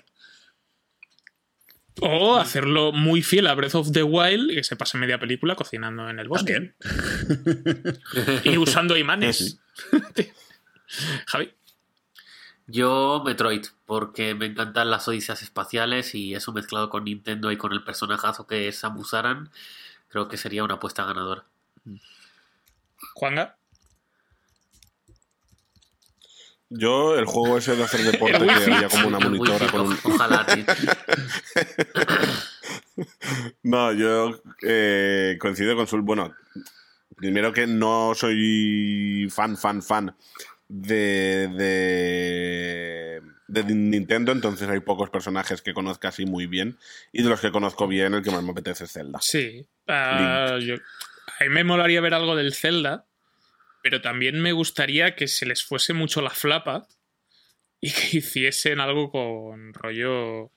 Speaker 3: O hacerlo muy fiel a Breath of the Wild y que se pase media película cocinando en el bosque. Y usando imanes. Javi.
Speaker 2: Yo, Metroid, porque me encantan las odisas espaciales y eso mezclado con Nintendo y con el personajazo que es Samus Aran, creo que sería una apuesta ganadora.
Speaker 3: Juanga.
Speaker 5: Yo, el juego ese de hacer deporte que había como una monitora con un...
Speaker 2: Ojalá, tío.
Speaker 5: No, yo eh, coincido con Sul. Bueno, primero que no soy fan, fan, fan de, de, de Nintendo, entonces hay pocos personajes que conozca así muy bien. Y de los que conozco bien, el que más me apetece es Zelda.
Speaker 3: Sí. Ah, yo- a mí me molaría ver algo del Zelda, pero también me gustaría que se les fuese mucho la flapa y que hiciesen algo con rollo.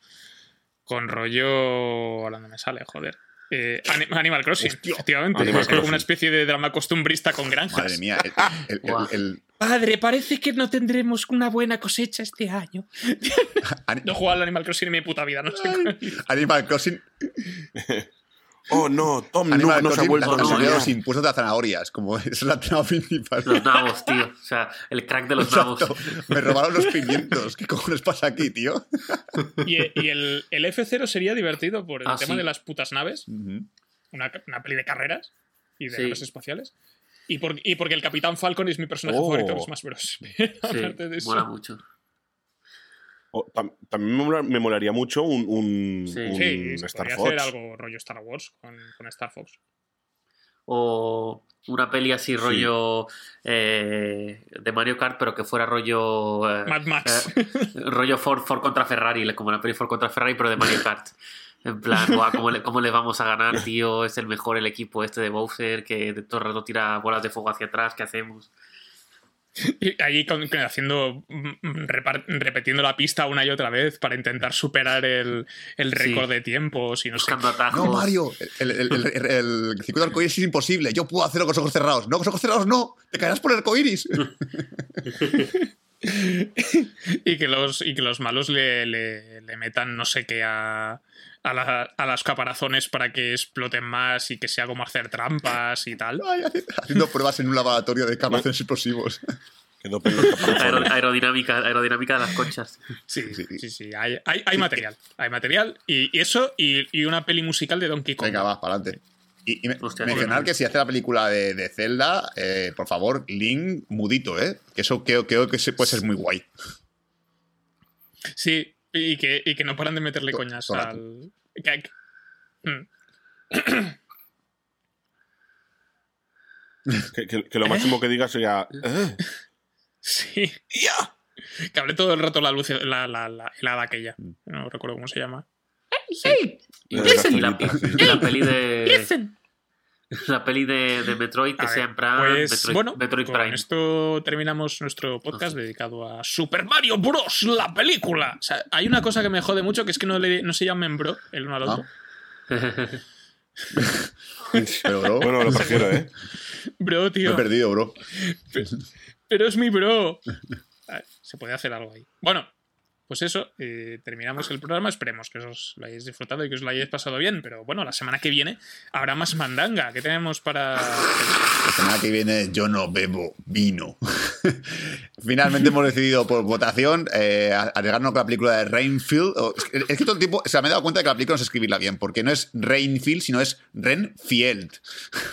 Speaker 3: Con rollo. Ahora no me sale, joder. Eh, Ani- Animal Crossing,
Speaker 6: Hostia,
Speaker 3: efectivamente.
Speaker 5: Animal
Speaker 3: Es como
Speaker 5: Crossing.
Speaker 3: una especie de drama costumbrista con granjas.
Speaker 6: Madre mía. El, el- el-
Speaker 2: Guau.
Speaker 6: el-
Speaker 3: Padre, parece que no tendremos una buena cosecha este año.
Speaker 6: Ani-
Speaker 3: No he jugado al Animal Crossing en mi puta vida, no sé.
Speaker 6: Animal Crossing
Speaker 5: Oh, no, Tom
Speaker 6: Animal
Speaker 5: no se ha vuelto a
Speaker 6: los impuestos de las zanahorias. Como es la trama principal.
Speaker 2: Los nabos, tío. O sea, el crack de los nabos.
Speaker 6: Exacto. Me robaron los pimientos. ¿Qué cojones pasa aquí, tío?
Speaker 3: Y, y el, el F0 sería divertido por el
Speaker 2: Ah,
Speaker 3: tema
Speaker 2: sí.
Speaker 3: de las putas naves. Una, una peli de carreras y de
Speaker 2: Sí.
Speaker 3: naves espaciales. Y, por- y porque el Capitán Falcon es mi personaje
Speaker 5: Oh.
Speaker 3: favorito de Smash Bros. Pero
Speaker 2: Sí,
Speaker 3: aparte de eso.
Speaker 2: mola mucho.
Speaker 5: Tam- también me, mola- me molaría mucho un, un,
Speaker 2: Sí.
Speaker 5: un
Speaker 3: Sí,
Speaker 5: Star
Speaker 3: podría
Speaker 5: Fox.
Speaker 3: hacer algo rollo Star Wars con, con Star Fox.
Speaker 2: O una peli así rollo eh, de Mario Kart, pero que fuera rollo. eh,
Speaker 3: Mad Max.
Speaker 2: eh, rollo Ford, Ford contra Ferrari, como la peli Ford contra Ferrari, pero de Mario Kart. En plan, guau, ¿cómo, le, ¿cómo le vamos a ganar, tío? Es el mejor el equipo este de Bowser, que de todo el rato tira bolas de fuego hacia atrás, ¿qué hacemos?
Speaker 3: Y allí con- con- haciendo mm, repar- repitiendo la pista una y otra vez para intentar superar el, el
Speaker 2: Sí.
Speaker 3: récord de tiempos y no sé.
Speaker 2: Buscando atajos.
Speaker 6: No, Mario. El, el, el, el- el circuito de arcoíris es imposible. Yo puedo hacerlo con los ojos cerrados. No, con los ojos cerrados no. Te caerás por el arcoíris.
Speaker 3: y que los y que los malos le, le- le metan no sé qué a, a, la- a las caparazones para que exploten más y que sea como hacer trampas y tal.
Speaker 6: Ay, haciendo pruebas en un laboratorio de caparazones explosivos.
Speaker 2: Aerodinámica, aerodinámica de las conchas.
Speaker 3: Sí,
Speaker 6: Sí,
Speaker 3: sí,
Speaker 6: sí.
Speaker 3: sí, hay, hay- hay material. Hay material y, y eso y, y una peli musical de Donkey Kong.
Speaker 6: Venga, va, para adelante. Y, y me-
Speaker 2: Hostia,
Speaker 6: mencionar que si hace la película de, de Zelda, eh, por favor, Link mudito, ¿eh? Que eso creo, creo que se- puede ser muy guay.
Speaker 3: Sí, y que, y que no paran de meterle
Speaker 6: To-
Speaker 3: coñas al. que- que- Mm.
Speaker 5: Que, que- lo máximo que diga sería. "Eh,
Speaker 3: Sí.
Speaker 5: ya".
Speaker 3: Que hable todo el rato la luz, la, la, la helada aquella. No recuerdo cómo se llama.
Speaker 2: Y, y la, y la peli de. La peli de, de Metroid que
Speaker 3: A
Speaker 2: sea
Speaker 3: ver,
Speaker 2: en plan
Speaker 3: pues,
Speaker 2: Metroid,
Speaker 3: bueno,
Speaker 2: Metroid
Speaker 3: con
Speaker 2: Prime.
Speaker 3: esto terminamos nuestro podcast dedicado a Super Mario Bros. la película. O sea, hay una cosa que me jode mucho que es que no, le- no se llamen bro el uno al otro.
Speaker 6: Pero, bro,
Speaker 5: Bueno, lo prefiero, ¿eh?
Speaker 3: Bro,
Speaker 6: me
Speaker 3: tío.
Speaker 6: he perdido, bro.
Speaker 3: Pero es mi bro. Ah, Se puede hacer algo ahí. Bueno, pues eso, eh, terminamos el programa. Esperemos que os lo hayáis disfrutado y que os lo hayáis pasado bien. Pero bueno, la semana que viene habrá más mandanga. ¿Qué tenemos para.?
Speaker 6: La semana que viene yo no bebo vino. Finalmente hemos decidido por votación eh, arriesgarnos con la película de Rainfield. O- Es que, todo el tiempo se me he dado cuenta de que la película no es escribirla bien, porque no es Rainfield, sino es Renfield.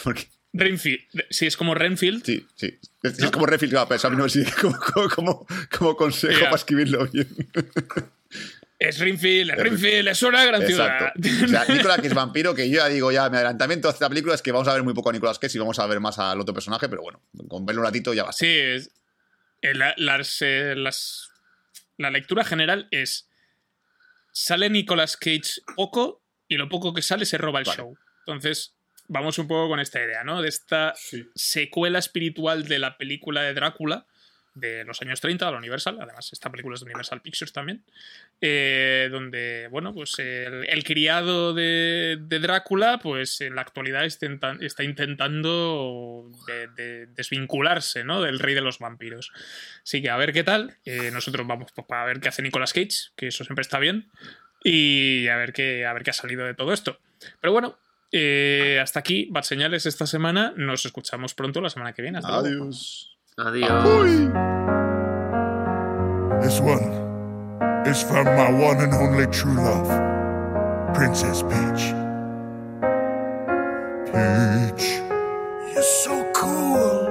Speaker 3: Renfield. Sí, es como Renfield.
Speaker 6: sí, sí. Es, es como Renfield, claro, pero a no me sirve como, como, como- como consejo para escribirlo bien.
Speaker 3: Es Renfield, es Renfield, es una gran ciudad.
Speaker 6: O sea, Nicolas que es vampiro, que yo ya digo, ya mi adelantamiento de esta película es que vamos a ver muy poco a Nicolas Cage y vamos a ver más al otro personaje, pero bueno, con verlo un ratito ya va.
Speaker 3: Sí, es- eh, la, las, eh, las- la lectura general es. Sale Nicolas Cage poco y lo poco que sale se roba el
Speaker 6: Vale.
Speaker 3: show. Entonces, vamos un poco con esta idea, ¿no? De esta secuela espiritual de la película de Drácula de los años 30, de la Universal. Además, esta película es de Universal Pictures también. eh, donde, bueno, pues el, el criado de, de Drácula, pues en la actualidad está, intenta- está intentando de- de desvincularse, ¿no? Del rey de los vampiros. Así que a ver qué tal. Eh, nosotros vamos pues, para ver qué hace Nicolas Cage, que eso siempre está bien. Y a ver qué, a ver qué ha salido de todo esto. Pero bueno, eh, hasta aquí, Bad Señales esta semana. Nos escuchamos pronto la semana que viene. Hasta luego.
Speaker 6: Adiós.
Speaker 2: Adiós.
Speaker 7: This one is from my one and only true love, Princess Peach. Peach, you're so cool.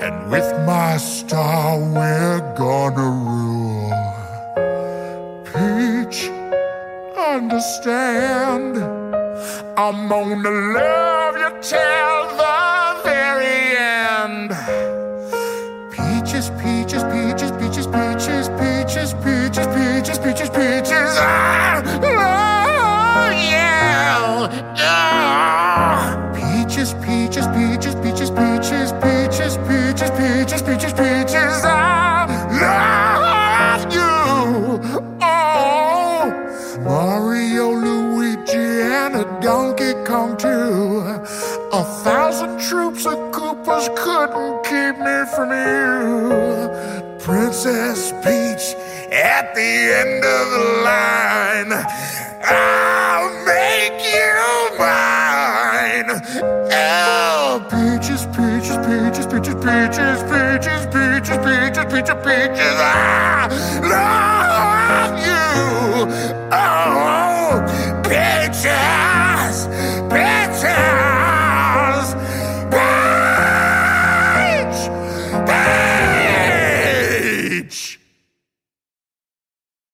Speaker 7: And with my star, we're gonna rule. Peach, understand. I'm gonna love you till from you. Princess Peach at the end of the line. I'll make you mine. Oh, peaches, peaches, peaches, peaches, peaches, peaches, peaches, peaches, peaches, peaches. You.